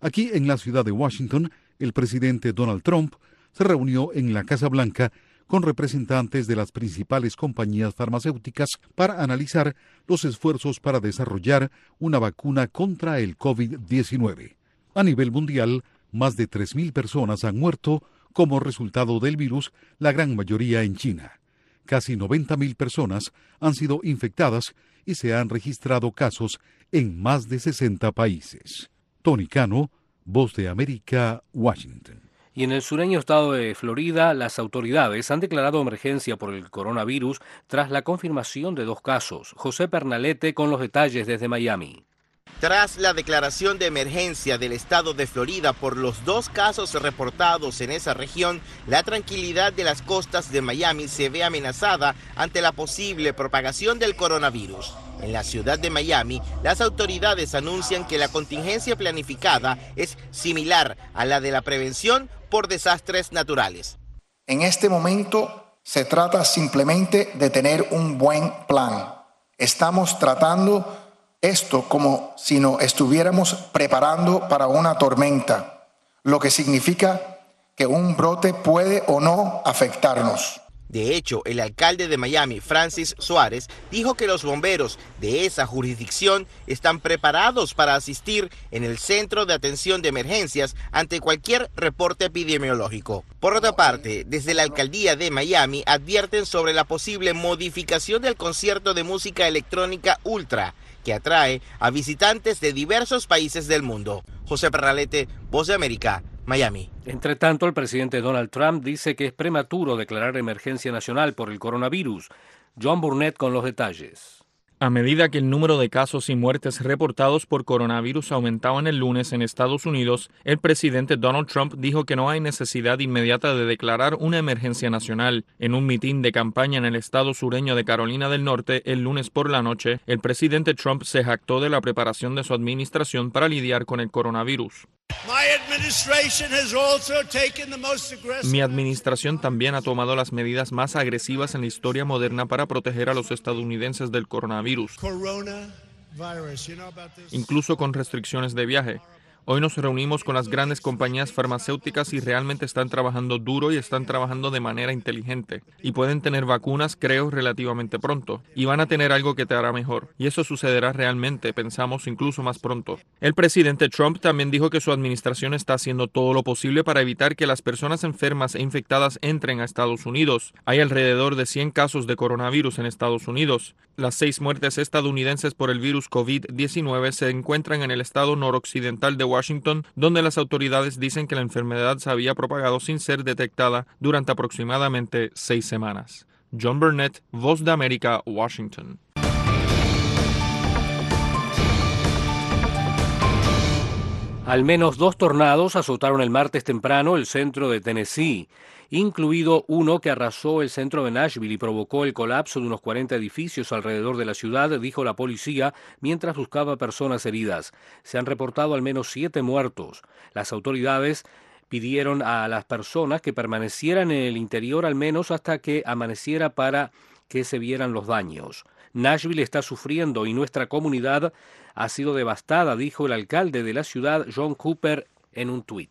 Aquí en la ciudad de Washington, el presidente Donald Trump se reunió en la Casa Blanca con representantes de las principales compañías farmacéuticas para analizar los esfuerzos para desarrollar una vacuna contra el COVID-19. A nivel mundial, más de 3.000 personas han muerto como resultado del virus, la gran mayoría en China. Casi 90.000 personas han sido infectadas y se han registrado casos en más de 60 países. Tony Cano, Voz de América, Washington. Y en el sureño estado de Florida, las autoridades han declarado emergencia por el coronavirus tras la confirmación de dos casos. José Pernalete con los detalles desde Miami. Tras la declaración de emergencia del estado de Florida por los dos casos reportados en esa región, la tranquilidad de las costas de Miami se ve amenazada ante la posible propagación del coronavirus. En la ciudad de Miami, las autoridades anuncian que la contingencia planificada es similar a la de la prevención por desastres naturales. En este momento se trata simplemente de tener un buen plan. Estamos tratando esto como si nos estuviéramos preparando para una tormenta, lo que significa que un brote puede o no afectarnos. De hecho, el alcalde de Miami, Francis Suárez, dijo que los bomberos de esa jurisdicción están preparados para asistir en el centro de atención de emergencias ante cualquier reporte epidemiológico. Por otra parte, desde la alcaldía de Miami advierten sobre la posible modificación del concierto de música electrónica Ultra que atrae a visitantes de diversos países del mundo. José Perralete, Voz de América, Miami. Entre tanto, el presidente Donald Trump dice que es prematuro declarar emergencia nacional por el coronavirus. John Burnett con los detalles. A medida que el número de casos y muertes reportados por coronavirus aumentaban el lunes en Estados Unidos, el presidente Donald Trump dijo que no hay necesidad inmediata de declarar una emergencia nacional. En un mitin de campaña en el estado sureño de Carolina del Norte el lunes por la noche, el presidente Trump se jactó de la preparación de su administración para lidiar con el coronavirus. Mi administración también ha tomado las medidas más agresivas en la historia moderna para proteger a los estadounidenses del coronavirus, incluso con restricciones de viaje. Hoy nos reunimos con las grandes compañías farmacéuticas y realmente están trabajando duro y están trabajando de manera inteligente. Y pueden tener vacunas, creo, relativamente pronto. Y van a tener algo que te hará mejor. Y eso sucederá realmente, pensamos, incluso más pronto. El presidente Trump también dijo que su administración está haciendo todo lo posible para evitar que las personas enfermas e infectadas entren a Estados Unidos. Hay alrededor de 100 casos de coronavirus en Estados Unidos. Las seis muertes estadounidenses por el virus COVID-19 se encuentran en el estado noroccidental de Washington Washington, donde las autoridades dicen que la enfermedad se había propagado sin ser detectada durante aproximadamente seis semanas. John Burnett, Voz de América, Washington. Al menos dos tornados azotaron el martes temprano el centro de Tennessee incluido uno que arrasó el centro de Nashville y provocó el colapso de unos 40 edificios alrededor de la ciudad, dijo la policía, mientras buscaba personas heridas. Se han reportado al menos siete muertos. Las autoridades pidieron a las personas que permanecieran en el interior al menos hasta que amaneciera para que se vieran los daños. Nashville está sufriendo y nuestra comunidad ha sido devastada, dijo el alcalde de la ciudad, John Cooper, en un tuit.